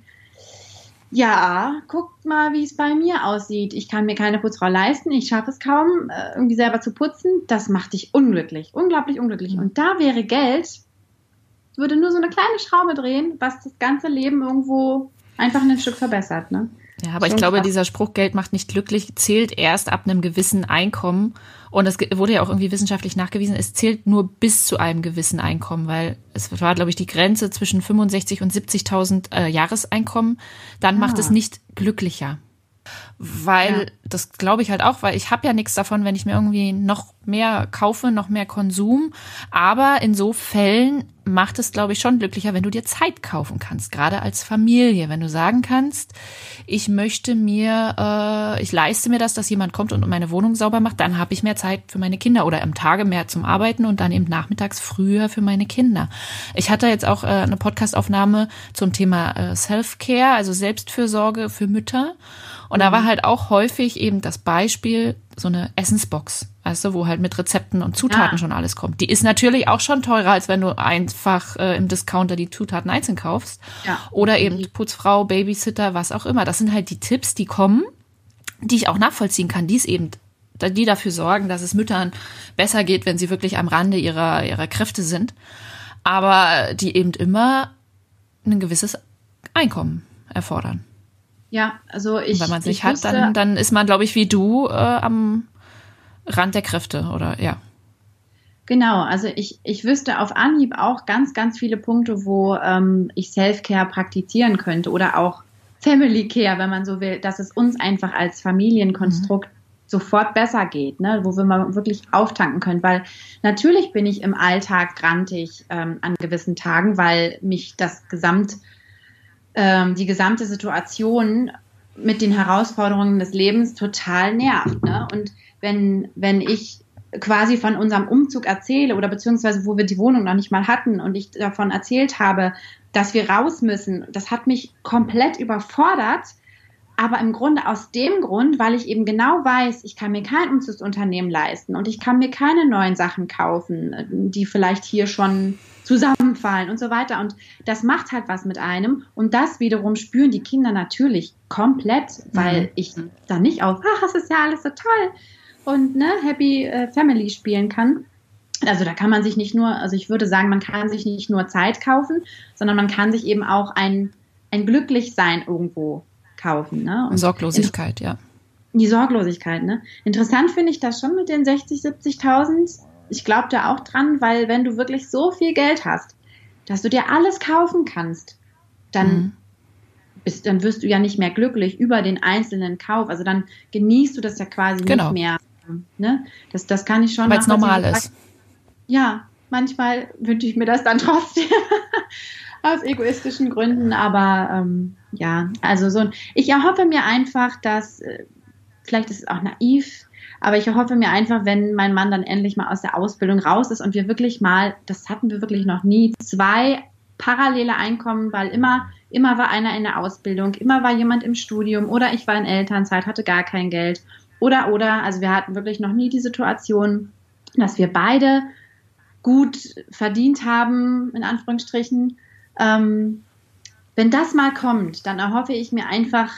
ja, guckt mal, wie es bei mir aussieht. Ich kann mir keine Putzfrau leisten, ich schaffe es kaum, äh, irgendwie selber zu putzen. Das macht dich unglücklich, unglaublich unglücklich. Mhm. Und da wäre Geld würde nur so eine kleine Schraube drehen, was das ganze Leben irgendwo einfach ein Stück verbessert, ne? Ja, aber ich glaube, krass. dieser Spruch Geld macht nicht glücklich zählt erst ab einem gewissen Einkommen. Und das wurde ja auch irgendwie wissenschaftlich nachgewiesen. Es zählt nur bis zu einem gewissen Einkommen, weil es war, glaube ich, die Grenze zwischen 65 und 70.000 äh, Jahreseinkommen. Dann ah. macht es nicht glücklicher. Weil, ja. das glaube ich halt auch, weil ich habe ja nichts davon, wenn ich mir irgendwie noch mehr kaufe, noch mehr Konsum. Aber in so Fällen macht es, glaube ich, schon glücklicher, wenn du dir Zeit kaufen kannst, gerade als Familie. Wenn du sagen kannst, ich möchte mir, äh, ich leiste mir das, dass jemand kommt und meine Wohnung sauber macht, dann habe ich mehr Zeit für meine Kinder oder am Tage mehr zum Arbeiten und dann eben nachmittags früher für meine Kinder. Ich hatte jetzt auch äh, eine Podcastaufnahme zum Thema äh, Self-Care, also Selbstfürsorge für Mütter. Und mhm. da war halt auch häufig eben das Beispiel, so eine Essensbox, weißt du, wo halt mit Rezepten und Zutaten ja. schon alles kommt. Die ist natürlich auch schon teurer, als wenn du einfach äh, im Discounter die Zutaten einzeln kaufst. Ja. Oder eben Putzfrau, Babysitter, was auch immer. Das sind halt die Tipps, die kommen, die ich auch nachvollziehen kann, die es eben die dafür sorgen, dass es Müttern besser geht, wenn sie wirklich am Rande ihrer, ihrer Kräfte sind. Aber die eben immer ein gewisses Einkommen erfordern. Ja, also ich. Und wenn man es nicht hat, dann, dann ist man, glaube ich, wie du äh, am Rand der Kräfte oder ja. Genau, also ich, ich wüsste auf Anhieb auch ganz, ganz viele Punkte, wo ähm, ich Self-Care praktizieren könnte oder auch Family Care, wenn man so will, dass es uns einfach als Familienkonstrukt mhm. sofort besser geht, ne? wo wir mal wirklich auftanken können. Weil natürlich bin ich im Alltag grantig ähm, an gewissen Tagen, weil mich das Gesamt ähm, die gesamte Situation mit den Herausforderungen des Lebens total nervt. Ne? Und wenn, wenn ich quasi von unserem Umzug erzähle oder beziehungsweise wo wir die Wohnung noch nicht mal hatten und ich davon erzählt habe, dass wir raus müssen, das hat mich komplett überfordert, aber im Grunde aus dem Grund, weil ich eben genau weiß, ich kann mir kein Umzugsunternehmen leisten und ich kann mir keine neuen Sachen kaufen, die vielleicht hier schon zusammenfallen und so weiter. Und das macht halt was mit einem. Und das wiederum spüren die Kinder natürlich komplett, weil mhm. ich da nicht auf, ach, es ist ja alles so toll und ne, Happy äh, Family spielen kann. Also da kann man sich nicht nur, also ich würde sagen, man kann sich nicht nur Zeit kaufen, sondern man kann sich eben auch ein, ein Glücklichsein irgendwo kaufen. Ne? Und Sorglosigkeit, ja. Die Sorglosigkeit, ne? Interessant finde ich das schon mit den 60, 70.000. Ich glaube da auch dran, weil wenn du wirklich so viel Geld hast, dass du dir alles kaufen kannst, dann, mhm. bist, dann wirst du ja nicht mehr glücklich über den einzelnen Kauf. Also dann genießt du das ja quasi genau. nicht mehr. Ne? Das, das kann ich schon. Weil es normal ist. Ja, manchmal wünsche ich mir das dann [LAUGHS] trotzdem aus egoistischen Gründen, aber ähm, ja, also so, ich erhoffe mir einfach, dass, äh, vielleicht ist es auch naiv, aber ich erhoffe mir einfach, wenn mein Mann dann endlich mal aus der Ausbildung raus ist und wir wirklich mal, das hatten wir wirklich noch nie, zwei parallele Einkommen, weil immer, immer war einer in der Ausbildung, immer war jemand im Studium oder ich war in Elternzeit, hatte gar kein Geld oder, oder, also wir hatten wirklich noch nie die Situation, dass wir beide gut verdient haben, in Anführungsstrichen. Ähm, wenn das mal kommt, dann erhoffe ich mir einfach,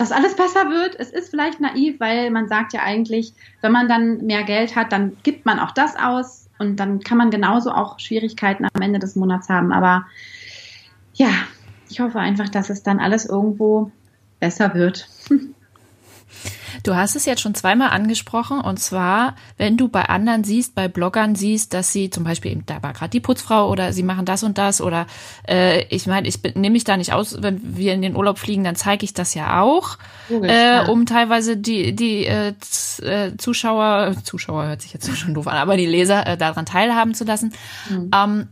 dass alles besser wird. Es ist vielleicht naiv, weil man sagt ja eigentlich, wenn man dann mehr Geld hat, dann gibt man auch das aus und dann kann man genauso auch Schwierigkeiten am Ende des Monats haben. Aber ja, ich hoffe einfach, dass es dann alles irgendwo besser wird. Du hast es jetzt schon zweimal angesprochen und zwar, wenn du bei anderen siehst, bei Bloggern siehst, dass sie zum Beispiel eben, da war gerade die Putzfrau oder sie machen das und das oder äh, ich meine, ich nehme mich da nicht aus, wenn wir in den Urlaub fliegen, dann zeige ich das ja auch, Logisch, äh, um teilweise die die äh, äh Zuschauer, Zuschauer hört sich jetzt schon doof an, aber die Leser äh, daran teilhaben zu lassen. Mhm. Ähm,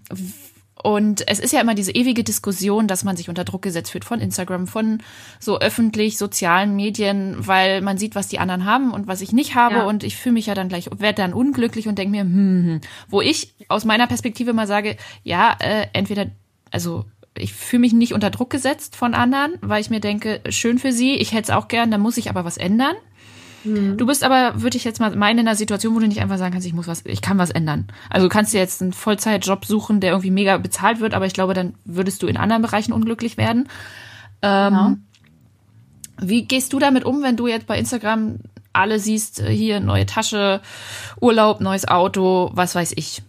und es ist ja immer diese ewige Diskussion, dass man sich unter Druck gesetzt fühlt von Instagram, von so öffentlich sozialen Medien, weil man sieht, was die anderen haben und was ich nicht habe. Ja. Und ich fühle mich ja dann gleich, werde dann unglücklich und denke mir, hm, hm, hm. wo ich aus meiner Perspektive mal sage, ja, äh, entweder, also ich fühle mich nicht unter Druck gesetzt von anderen, weil ich mir denke, schön für sie, ich hätte es auch gern, da muss ich aber was ändern. Mhm. Du bist aber, würde ich jetzt mal meinen, in einer Situation, wo du nicht einfach sagen kannst, ich muss was, ich kann was ändern. Also du kannst dir jetzt einen Vollzeitjob suchen, der irgendwie mega bezahlt wird, aber ich glaube, dann würdest du in anderen Bereichen unglücklich werden. Ähm, genau. Wie gehst du damit um, wenn du jetzt bei Instagram alle siehst, äh, hier neue Tasche, Urlaub, neues Auto, was weiß ich?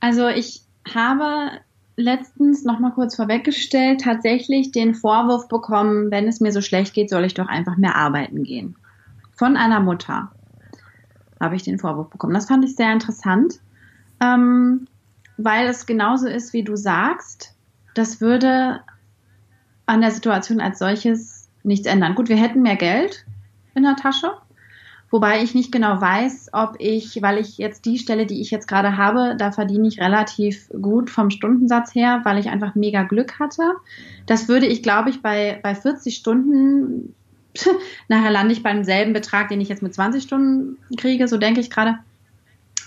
Also ich habe letztens noch mal kurz vorweggestellt tatsächlich den Vorwurf bekommen, wenn es mir so schlecht geht, soll ich doch einfach mehr arbeiten gehen. Von einer Mutter habe ich den Vorwurf bekommen. Das fand ich sehr interessant, ähm, weil es genauso ist, wie du sagst. Das würde an der Situation als solches nichts ändern. Gut, wir hätten mehr Geld in der Tasche, Wobei ich nicht genau weiß, ob ich, weil ich jetzt die Stelle, die ich jetzt gerade habe, da verdiene ich relativ gut vom Stundensatz her, weil ich einfach mega Glück hatte. Das würde ich, glaube ich, bei, bei 40 Stunden, [LAUGHS] nachher lande ich beim selben Betrag, den ich jetzt mit 20 Stunden kriege, so denke ich gerade.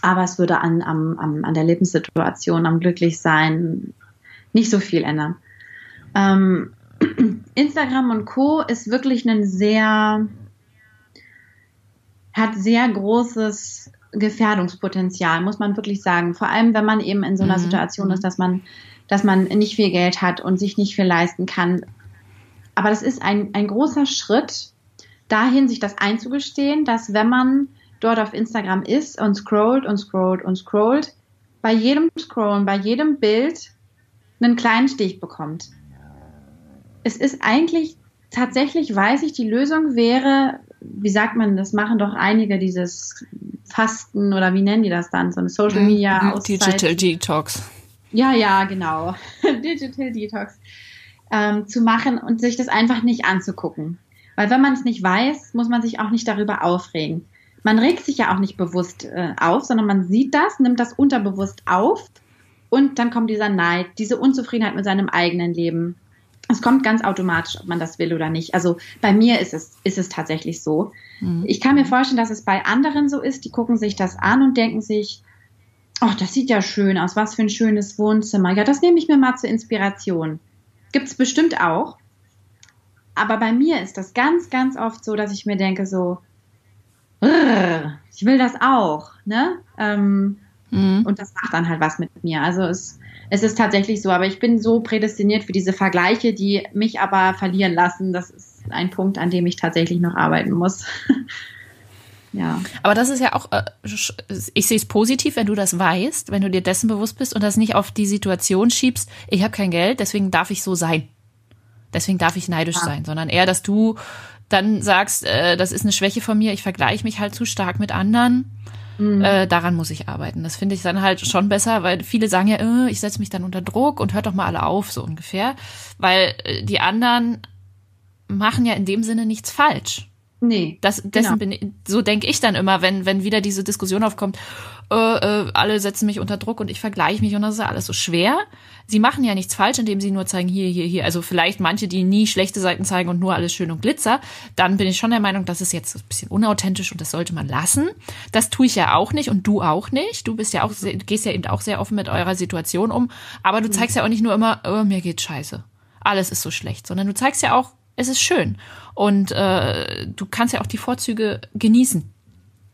Aber es würde an, an, an der Lebenssituation, am Glücklichsein nicht so viel ändern. Ähm, [CLEARS THROAT] Instagram und Co. ist wirklich ein sehr, hat sehr großes Gefährdungspotenzial, muss man wirklich sagen. Vor allem, wenn man eben in so einer mhm. Situation ist, dass man, dass man nicht viel Geld hat und sich nicht viel leisten kann. Aber das ist ein, ein großer Schritt, dahin sich das einzugestehen, dass wenn man dort auf Instagram ist und scrollt und scrollt und scrollt, bei jedem Scrollen, bei jedem Bild einen kleinen Stich bekommt. Es ist eigentlich tatsächlich, weiß ich, die Lösung wäre, wie sagt man, das machen doch einige dieses Fasten oder wie nennen die das dann? So eine Social Media mhm. Auszeit. Digital Detox. Ja, ja, genau. [LAUGHS] Digital Detox ähm, zu machen und sich das einfach nicht anzugucken. Weil wenn man es nicht weiß, muss man sich auch nicht darüber aufregen. Man regt sich ja auch nicht bewusst äh, auf, sondern man sieht das, nimmt das unterbewusst auf und dann kommt dieser Neid, diese Unzufriedenheit mit seinem eigenen Leben es kommt ganz automatisch, ob man das will oder nicht. Also bei mir ist es, ist es tatsächlich so. Mhm. Ich kann mir vorstellen, dass es bei anderen so ist, die gucken sich das an und denken sich, ach, das sieht ja schön aus, was für ein schönes Wohnzimmer. Ja, das nehme ich mir mal zur Inspiration. Gibt es bestimmt auch. Aber bei mir ist das ganz, ganz oft so, dass ich mir denke so, ich will das auch, ne? Ähm, mhm. Und das macht dann halt was mit mir. Also es es ist tatsächlich so, aber ich bin so prädestiniert für diese Vergleiche, die mich aber verlieren lassen. Das ist ein Punkt, an dem ich tatsächlich noch arbeiten muss. [LAUGHS] ja. Aber das ist ja auch, äh, ich sehe es positiv, wenn du das weißt, wenn du dir dessen bewusst bist und das nicht auf die Situation schiebst, ich habe kein Geld, deswegen darf ich so sein. Deswegen darf ich neidisch ja. sein, sondern eher, dass du dann sagst, äh, das ist eine Schwäche von mir, ich vergleiche mich halt zu stark mit anderen Mhm. Äh, daran muss ich arbeiten. Das finde ich dann halt schon besser, weil viele sagen ja, äh, ich setze mich dann unter Druck und hört doch mal alle auf, so ungefähr. Weil äh, die anderen machen ja in dem Sinne nichts falsch. Nee. Das, dessen genau. bin ich, so denke ich dann immer, wenn, wenn wieder diese Diskussion aufkommt, äh, äh, alle setzen mich unter Druck und ich vergleiche mich und das ist alles so schwer. Sie machen ja nichts falsch, indem sie nur zeigen, hier, hier, hier. Also vielleicht manche, die nie schlechte Seiten zeigen und nur alles schön und glitzer, dann bin ich schon der Meinung, das ist jetzt ein bisschen unauthentisch und das sollte man lassen. Das tue ich ja auch nicht und du auch nicht. Du bist ja auch, du gehst ja eben auch sehr offen mit eurer Situation um. Aber du zeigst ja auch nicht nur immer, oh, mir geht scheiße. Alles ist so schlecht, sondern du zeigst ja auch, es ist schön. Und äh, du kannst ja auch die Vorzüge genießen.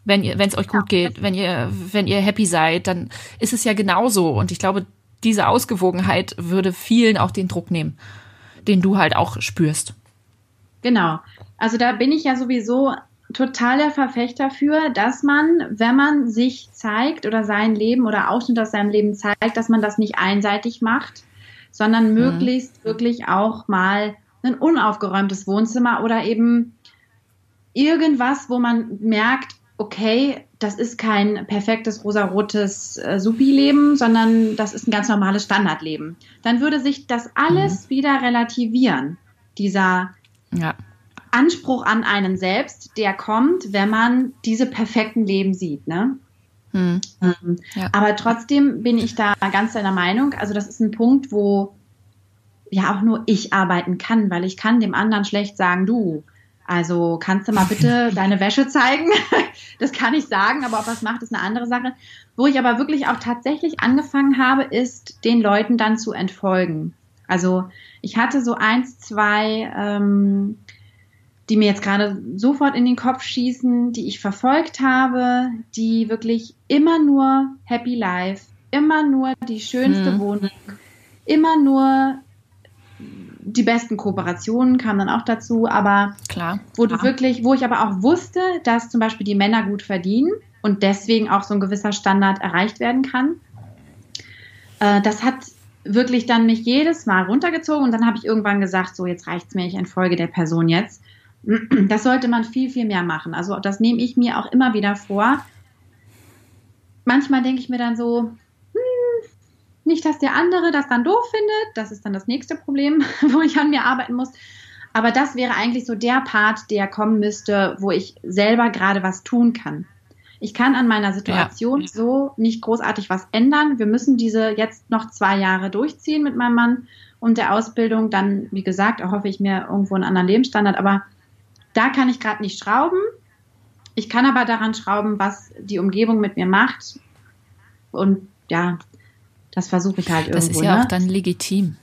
Wenn ihr, wenn es euch gut geht, wenn ihr, wenn ihr happy seid, dann ist es ja genauso. Und ich glaube, diese Ausgewogenheit würde vielen auch den Druck nehmen, den du halt auch spürst. Genau. Also da bin ich ja sowieso totaler Verfechter für, dass man, wenn man sich zeigt oder sein Leben oder Ausschnitt aus seinem Leben zeigt, dass man das nicht einseitig macht, sondern mhm. möglichst wirklich auch mal ein unaufgeräumtes Wohnzimmer oder eben irgendwas, wo man merkt, okay, das ist kein perfektes rosarotes äh, Supi-Leben, sondern das ist ein ganz normales Standardleben. Dann würde sich das alles mhm. wieder relativieren. Dieser ja. Anspruch an einen selbst, der kommt, wenn man diese perfekten Leben sieht, ne? Mhm. Ähm, ja. Aber trotzdem bin ich da ganz deiner Meinung. Also das ist ein Punkt, wo ja auch nur ich arbeiten kann, weil ich kann dem anderen schlecht sagen, du, also kannst du mal bitte [LAUGHS] deine Wäsche zeigen? [LAUGHS] das kann ich sagen, aber ob er es macht, ist eine andere Sache. Wo ich aber wirklich auch tatsächlich angefangen habe, ist, den Leuten dann zu entfolgen. Also ich hatte so eins, zwei, ähm, die mir jetzt gerade sofort in den Kopf schießen, die ich verfolgt habe, die wirklich immer nur Happy Life, immer nur die schönste hm. Wohnung, immer nur die besten Kooperationen kamen dann auch dazu, aber Klar. wo du wirklich, wo ich aber auch wusste, dass zum Beispiel die Männer gut verdienen und deswegen auch so ein gewisser Standard erreicht werden kann. Äh, das hat wirklich dann mich jedes Mal runtergezogen und dann habe ich irgendwann gesagt, so jetzt reicht's mir, ich entfolge der Person jetzt. [CLEARS THROAT] Das sollte man viel, viel mehr machen. Also das nehme ich mir auch immer wieder vor. Manchmal denke ich mir dann so, nicht, dass der andere das dann doof findet. Das ist dann das nächste Problem, [LAUGHS] wo ich an mir arbeiten muss. Aber das wäre eigentlich so der Part, der kommen müsste, wo ich selber gerade was tun kann. Ich kann an meiner Situation ja. so nicht großartig was ändern. Wir müssen diese jetzt noch zwei Jahre durchziehen mit meinem Mann und der Ausbildung. Dann, wie gesagt, erhoffe ich mir irgendwo einen anderen Lebensstandard. Aber da kann ich gerade nicht schrauben. Ich kann aber daran schrauben, was die Umgebung mit mir macht. Und ja, das versuche ich halt das irgendwo. Das ist ja ne? auch dann legitim.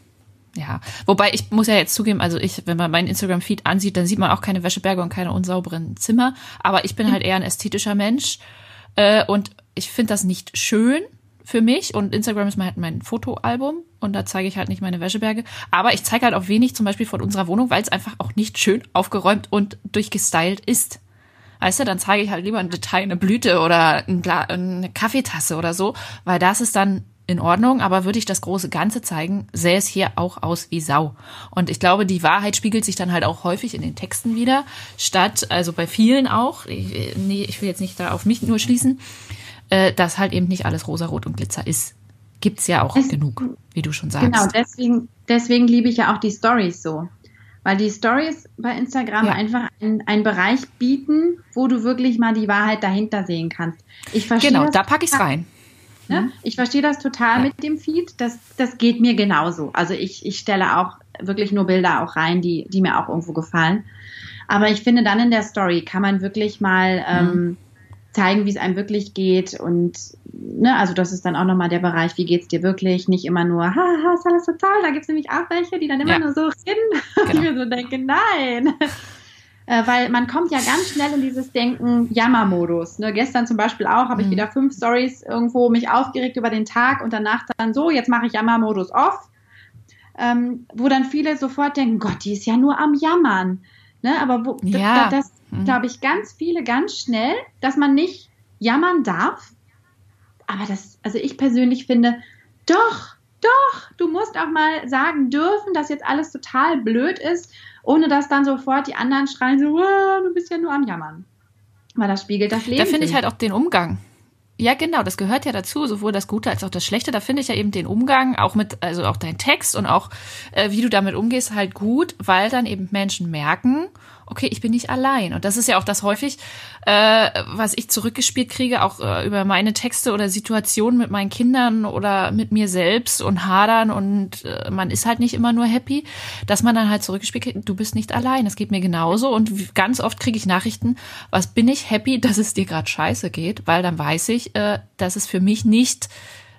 Ja, wobei ich muss ja jetzt zugeben, also ich, wenn man meinen Instagram-Feed ansieht, dann sieht man auch keine Wäscheberge und keine unsauberen Zimmer. Aber ich bin halt eher ein ästhetischer Mensch äh, und ich finde das nicht schön für mich. Und Instagram ist halt mein Fotoalbum und da zeige ich halt nicht meine Wäscheberge. Aber ich zeige halt auch wenig zum Beispiel von unserer Wohnung, weil es einfach auch nicht schön aufgeräumt und durchgestylt ist. Weißt du, dann zeige ich halt lieber ein Detail, eine Blüte oder eine Kaffeetasse oder so, weil das ist dann in Ordnung, aber würde ich das große Ganze zeigen, sähe es hier auch aus wie Sau. Und ich glaube, die Wahrheit spiegelt sich dann halt auch häufig in den Texten wieder, statt, also bei vielen auch, ich, nee, ich will jetzt nicht da auf mich nur schließen, äh, dass halt eben nicht alles rosarot und Glitzer ist. Gibt's ja auch es, genug, wie du schon sagst. Genau, deswegen, deswegen liebe ich ja auch die Stories so. Weil die Stories bei Instagram ja. einfach einen Bereich bieten, wo du wirklich mal die Wahrheit dahinter sehen kannst. Ich verstehe. Genau, da packe ich es rein. Ne? Mhm. Ich verstehe das total mit dem Feed. Das, das geht mir genauso. Also ich, ich stelle auch wirklich nur Bilder auch rein, die, die mir auch irgendwo gefallen. Aber ich finde, dann in der Story kann man wirklich mal ähm, mhm. zeigen, wie es einem wirklich geht. Und ne, also das ist dann auch nochmal der Bereich, wie geht's dir wirklich? Nicht immer nur, haha, ist alles so toll. Da gibt's nämlich auch welche, die dann immer ja. nur so reden. Genau. [LAUGHS] Und ich mir so denke, nein. Äh, weil man kommt ja ganz schnell in dieses Denken Jammermodus. Ne? Gestern zum Beispiel auch habe ich mhm. wieder fünf Stories irgendwo mich aufgeregt über den Tag und danach dann so, jetzt mache ich Jammermodus off. Ähm, wo dann viele sofort denken, Gott, die ist ja nur am Jammern. Ne? Aber wo, ja. das, das mhm. glaube ich, ganz viele ganz schnell, dass man nicht jammern darf. Aber das, also ich persönlich finde, doch, doch, du musst auch mal sagen dürfen, dass jetzt alles total blöd ist ohne dass dann sofort die anderen schreien so, du bist ja nur am Jammern. Weil das spiegelt das Leben. Da finde ich halt auch den Umgang. Ja, genau, das gehört ja dazu, sowohl das Gute als auch das Schlechte. Da finde ich ja eben den Umgang, auch mit, also auch dein Text und auch, äh, wie du damit umgehst, halt gut, weil dann eben Menschen merken, okay, ich bin nicht allein. Und das ist ja auch das häufig, äh, was ich zurückgespielt kriege, auch äh, über meine Texte oder Situationen mit meinen Kindern oder mit mir selbst und hadern und äh, man ist halt nicht immer nur happy, dass man dann halt zurückgespielt kriegt, du bist nicht allein, es geht mir genauso. Und ganz oft kriege ich Nachrichten, was bin ich happy, [LAUGHS] dass es dir gerade scheiße geht, weil dann weiß ich, äh, dass es für mich nicht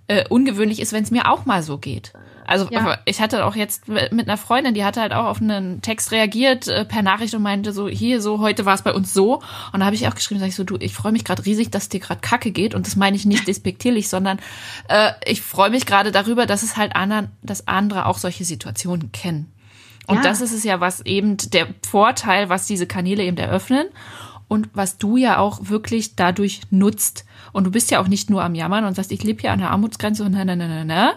äh, ungewöhnlich ist, wenn es mir auch mal so geht. Also ja. ich hatte auch jetzt mit einer Freundin, die hatte halt auch auf einen Text reagiert äh, per Nachricht und meinte so, hier so, heute war es bei uns so. Und da habe ich auch geschrieben, sag ich so, du, ich freue mich gerade riesig, dass dir gerade Kacke geht. Und das meine ich nicht [LAUGHS] despektierlich, sondern äh, ich freue mich gerade darüber, dass es halt anderen, dass andere auch solche Situationen kennen. Und ja. das ist es ja, was eben der Vorteil, was diese Kanäle eben eröffnen und was du ja auch wirklich dadurch nutzt. Und du bist ja auch nicht nur am Jammern und sagst, ich lebe hier an der Armutsgrenze und na, na, na, na, na,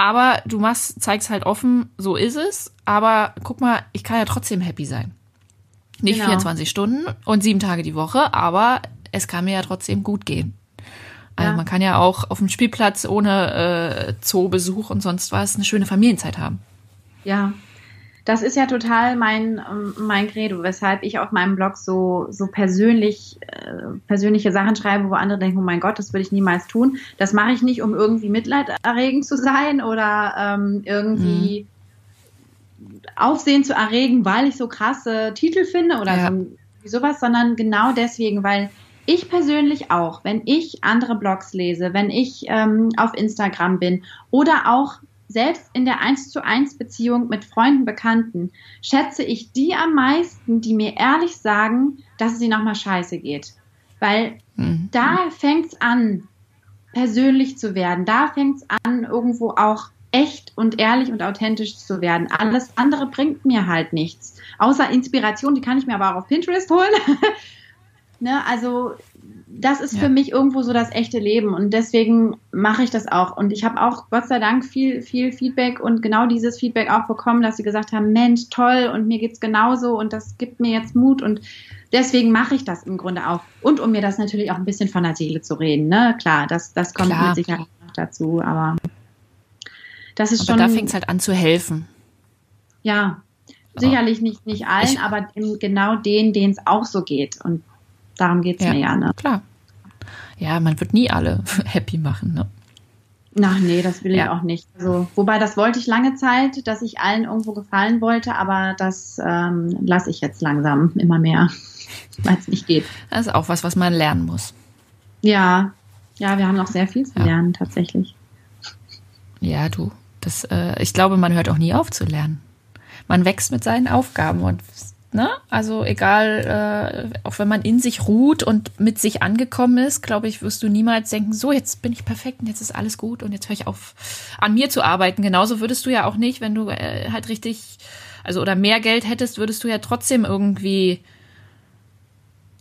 aber du machst, zeigst halt offen, so ist es. Aber guck mal, ich kann ja trotzdem happy sein. Nicht genau. 24 Stunden und sieben Tage die Woche, aber es kann mir ja trotzdem gut gehen. Also ja. man kann ja auch auf dem Spielplatz ohne äh, Zoobesuch und sonst was eine schöne Familienzeit haben. Ja, das ist ja total mein, ähm, mein Credo, weshalb ich auf meinem Blog so, so persönlich, äh, persönliche Sachen schreibe, wo andere denken, oh mein Gott, das würde ich niemals tun. Das mache ich nicht, um irgendwie mitleiderregend zu sein oder ähm, irgendwie mhm. Aufsehen zu erregen, weil ich so krasse Titel finde oder ja. so, sowas, sondern genau deswegen, weil ich persönlich auch, wenn ich andere Blogs lese, wenn ich ähm, auf Instagram bin oder auch selbst in der 1 zu 1 Beziehung mit Freunden, Bekannten, schätze ich die am meisten, die mir ehrlich sagen, dass es ihnen nochmal scheiße geht. Weil mhm. da fängt es an, persönlich zu werden. Da fängt es an, irgendwo auch echt und ehrlich und authentisch zu werden. Alles andere bringt mir halt nichts. Außer Inspiration, die kann ich mir aber auch auf Pinterest holen. [LAUGHS] ne, also das ist ja. für mich irgendwo so das echte Leben und deswegen mache ich das auch. Und ich habe auch Gott sei Dank viel, viel Feedback und genau dieses Feedback auch bekommen, dass sie gesagt haben, Mensch, toll und mir geht's genauso und das gibt mir jetzt Mut und deswegen mache ich das im Grunde auch. Und um mir das natürlich auch ein bisschen von der Seele zu reden, ne? Klar, das, das kommt Klar. mit Sicherheit noch dazu, aber das ist aber schon. Da fängt es halt an zu helfen. Ja, sicherlich nicht, nicht allen, ich, aber genau denen, denen es auch so geht. Und Darum geht es ja, mir ja, ne? Klar. Ja, man wird nie alle [LAUGHS] happy machen, ne? Ach nee, das will ja. ich auch nicht. Also, wobei das wollte ich lange Zeit, dass ich allen irgendwo gefallen wollte, aber das ähm, lasse ich jetzt langsam immer mehr, [LAUGHS] weil es nicht geht. Das ist auch was, was man lernen muss. Ja, ja, wir haben noch sehr viel zu ja. lernen tatsächlich. Ja, du, das, äh, ich glaube, man hört auch nie auf zu lernen. Man wächst mit seinen Aufgaben und Ne? Also egal, äh, auch wenn man in sich ruht und mit sich angekommen ist, glaube ich, wirst du niemals denken, so jetzt bin ich perfekt und jetzt ist alles gut und jetzt höre ich auf, an mir zu arbeiten. Genauso würdest du ja auch nicht, wenn du äh, halt richtig, also oder mehr Geld hättest, würdest du ja trotzdem irgendwie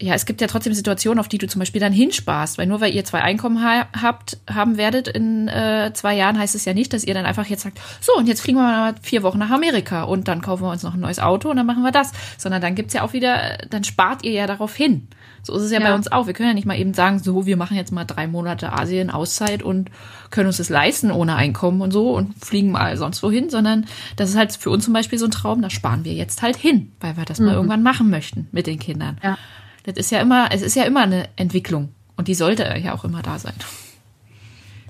ja, es gibt ja trotzdem Situationen, auf die du zum Beispiel dann hinsparst, weil nur weil ihr zwei Einkommen ha habt, haben werdet in äh, zwei Jahren, heißt es ja nicht, dass ihr dann einfach jetzt sagt, so und jetzt fliegen wir mal vier Wochen nach Amerika und dann kaufen wir uns noch ein neues Auto und dann machen wir das, sondern dann gibt's ja auch wieder, dann spart ihr ja darauf hin. So ist es ja, ja, bei uns auch. Wir können ja nicht mal eben sagen, so, wir machen jetzt mal drei Monate Asien Auszeit und können uns das leisten ohne Einkommen und so und fliegen mal sonst wohin, sondern das ist halt für uns zum Beispiel so ein Traum, da sparen wir jetzt halt hin, weil wir das mhm. mal irgendwann machen möchten mit den Kindern. Ja. Das ist ja immer, es ist ja immer eine Entwicklung und die sollte ja auch immer da sein.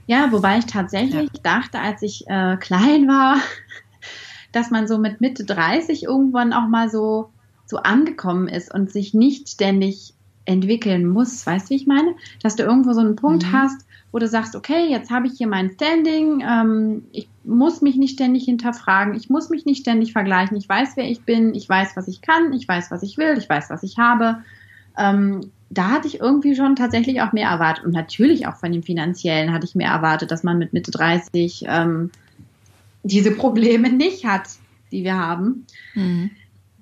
Ja, wobei ich tatsächlich ja. dachte, als ich äh, klein war, [LAUGHS] dass man so mit Mitte 30 irgendwann auch mal so, so angekommen ist und sich nicht ständig entwickeln muss. Weißt du, wie ich meine? Dass du irgendwo so einen Punkt mhm. hast, wo du sagst, okay, jetzt habe ich hier mein Standing, ähm, ich muss mich nicht ständig hinterfragen, ich muss mich nicht ständig vergleichen, ich weiß, wer ich bin, ich weiß, was ich kann, ich weiß, was ich will, ich weiß, was ich habe ähm, da hatte ich irgendwie schon tatsächlich auch mehr erwartet. Und natürlich auch von dem Finanziellen hatte ich mehr erwartet, dass man mit Mitte 30 ähm, diese Probleme [LAUGHS] nicht hat, die wir haben. Mhm.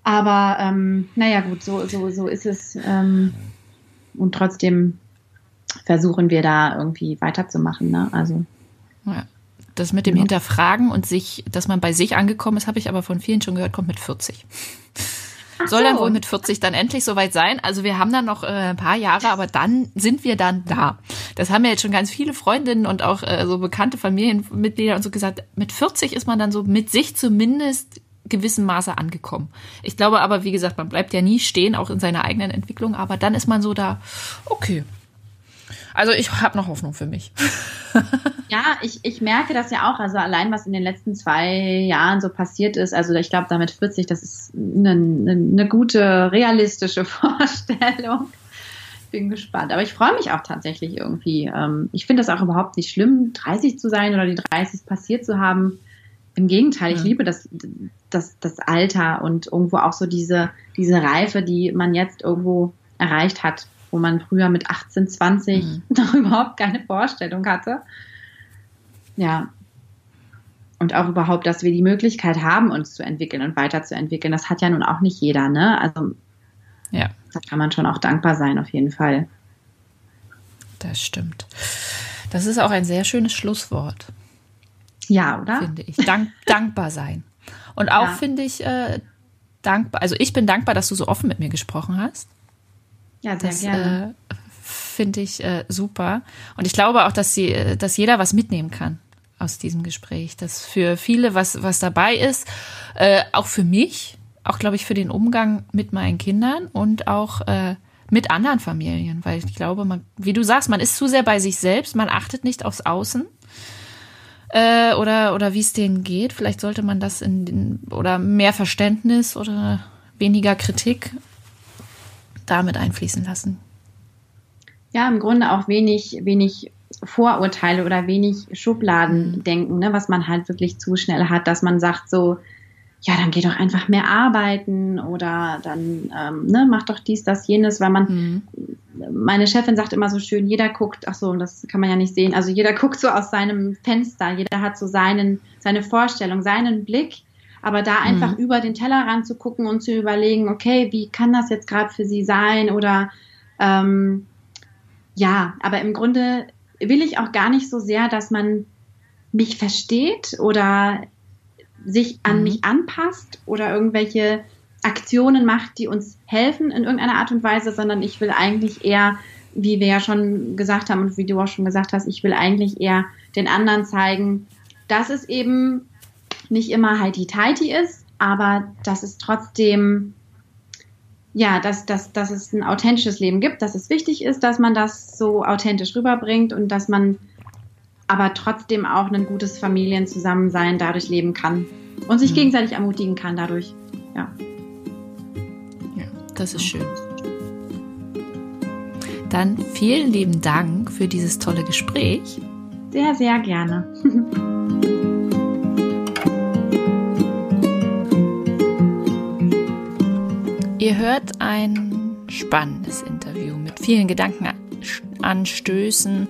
Aber ähm, naja, gut, so, so, so ist es. Ähm, und trotzdem versuchen wir da irgendwie weiterzumachen. Ne? Also. Ja. Das mit dem ja. Hinterfragen und sich, dass man bei sich angekommen ist, habe ich aber von vielen schon gehört, kommt mit 40. Ach Soll so. dann wohl mit 40 dann endlich soweit sein. Also wir haben dann noch äh, ein paar Jahre, aber dann sind wir dann da. Das haben ja jetzt schon ganz viele Freundinnen und auch äh, so bekannte Familienmitglieder und so gesagt. Mit 40 ist man dann so mit sich zumindest gewissem Maße angekommen. Ich glaube aber, wie gesagt, man bleibt ja nie stehen, auch in seiner eigenen Entwicklung. Aber dann ist man so da, okay, also ich habe noch Hoffnung für mich. [LAUGHS] ja, ich, ich merke das ja auch. Also allein, was in den letzten zwei Jahren so passiert ist. Also ich glaube, damit 40, das ist eine, eine, eine gute, realistische [LAUGHS] Vorstellung. Bin gespannt. Aber ich freue mich auch tatsächlich irgendwie. Ähm, ich finde das auch überhaupt nicht schlimm, 30 zu sein oder die 30 passiert zu haben. Im Gegenteil, ich liebe das, das, das Alter und irgendwo auch so diese, diese Reife, die man jetzt irgendwo erreicht hat wo man früher mit 18, 20 mhm. [LAUGHS] noch überhaupt keine Vorstellung hatte. Ja. Und auch überhaupt, dass wir die Möglichkeit haben, uns zu entwickeln und weiterzuentwickeln. Das hat ja nun auch nicht jeder, ne? Also, ja. Da kann man schon auch dankbar sein, auf jeden Fall. Das stimmt. Das ist auch ein sehr schönes Schlusswort. Ja, oder? Finde ich. Dank, [LAUGHS] dankbar sein. Und auch ja. finde ich äh, dankbar, also ich bin dankbar, dass du so offen mit mir gesprochen hast. Ja, sehr das, gerne. Äh, Finde ich äh, super. Und ich glaube auch, dass sie, äh, dass jeder was mitnehmen kann aus diesem Gespräch. Dass für viele was, was dabei ist, äh, auch für mich, auch glaube ich für den Umgang mit meinen Kindern und auch äh, mit anderen Familien, weil ich glaube, man, wie du sagst, man ist zu sehr bei sich selbst, man achtet nicht aufs Außen äh, oder oder wie es denen geht. Vielleicht sollte man das in den, oder mehr Verständnis oder weniger Kritik damit einfließen lassen. Ja, im Grunde auch wenig, wenig Vorurteile oder wenig Schubladendenken, mhm. ne, was man halt wirklich zu schnell hat, dass man sagt so, ja, dann geh doch einfach mehr arbeiten oder dann ähm, ne, mach doch dies, das, jenes, weil man, mhm. meine Chefin sagt immer so schön, jeder guckt, ach so, das kann man ja nicht sehen, also jeder guckt so aus seinem Fenster, jeder hat so seinen, seine Vorstellung, seinen Blick aber da einfach mhm. über den Tellerrand zu gucken und zu überlegen, okay, wie kann das jetzt gerade für sie sein oder ähm, ja, aber im Grunde will ich auch gar nicht so sehr, dass man mich versteht oder sich an mhm. mich anpasst oder irgendwelche Aktionen macht, die uns helfen in irgendeiner Art und Weise, sondern ich will eigentlich eher, wie wir ja schon gesagt haben und wie du auch schon gesagt hast, ich will eigentlich eher den anderen zeigen, dass es eben nicht immer heiti-teiti ist, aber dass es trotzdem, ja, dass, dass, dass es ein authentisches Leben gibt, dass es wichtig ist, dass man das so authentisch rüberbringt und dass man aber trotzdem auch ein gutes Familienzusammensein dadurch leben kann und sich mhm. gegenseitig ermutigen kann dadurch. Ja. Ja, das ist schön. Dann vielen lieben Dank für dieses tolle Gespräch. Sehr, sehr gerne. [LAUGHS] Ihr hört ein spannendes Interview mit vielen Gedankenanstößen,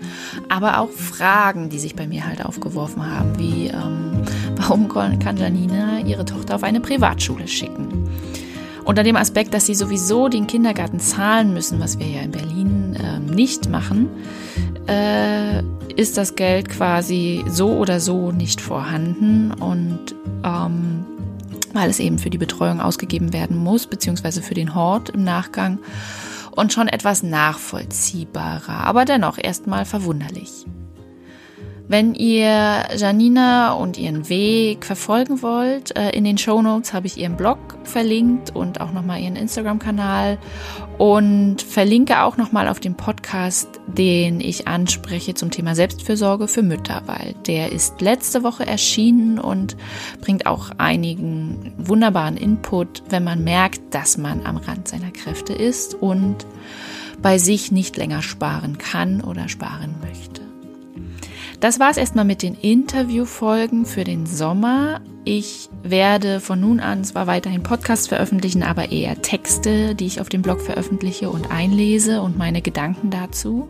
aber auch Fragen, die sich bei mir halt aufgeworfen haben, wie ähm, warum kann Janina ihre Tochter auf eine Privatschule schicken? Unter dem Aspekt, dass sie sowieso den Kindergarten zahlen müssen, was wir ja in Berlin äh, nicht machen, äh, ist das Geld quasi so oder so nicht vorhanden und ähm, weil es eben für die Betreuung ausgegeben werden muss, beziehungsweise für den Hort im Nachgang und schon etwas nachvollziehbarer, aber dennoch erstmal verwunderlich. Wenn ihr Janina und ihren Weg verfolgen wollt, äh, in den Show Notes habe ich ihren Blog verlinkt und auch nochmal ihren Instagram-Kanal und verlinke auch nochmal auf den Podcast, den ich anspreche zum Thema Selbstfürsorge für Mütter, weil der ist letzte Woche erschienen und bringt auch einigen wunderbaren Input, wenn man merkt, dass man am Rand seiner Kräfte ist und bei sich nicht länger sparen kann oder sparen möchte. Das war es erstmal mit den Interviewfolgen für den Sommer. Ich werde von nun an zwar weiterhin Podcasts veröffentlichen, aber eher Texte, die ich auf dem Blog veröffentliche und einlese und meine Gedanken dazu.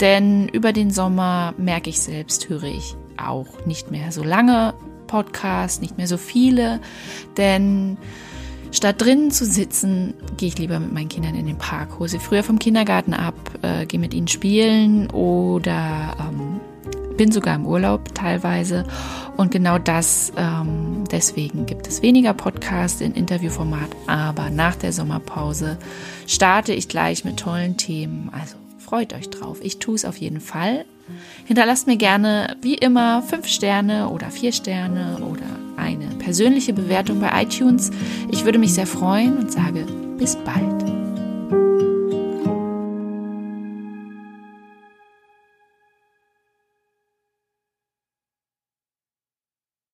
Denn über den Sommer merke ich selbst, höre ich auch nicht mehr so lange Podcasts, nicht mehr so viele, denn Statt drinnen zu sitzen, gehe ich lieber mit meinen Kindern in den Park, hole sie früher vom Kindergarten ab, äh, gehe mit ihnen spielen oder ähm, bin sogar im Urlaub teilweise. Und genau das, ähm, deswegen gibt es weniger Podcasts in Interviewformat, aber nach der Sommerpause starte ich gleich mit tollen Themen. Also freut euch drauf. Ich tue es auf jeden Fall. Hinterlasst mir gerne, wie immer, fünf Sterne oder vier Sterne oder eine persönliche Bewertung bei iTunes. Ich würde mich sehr freuen und sage bis bald.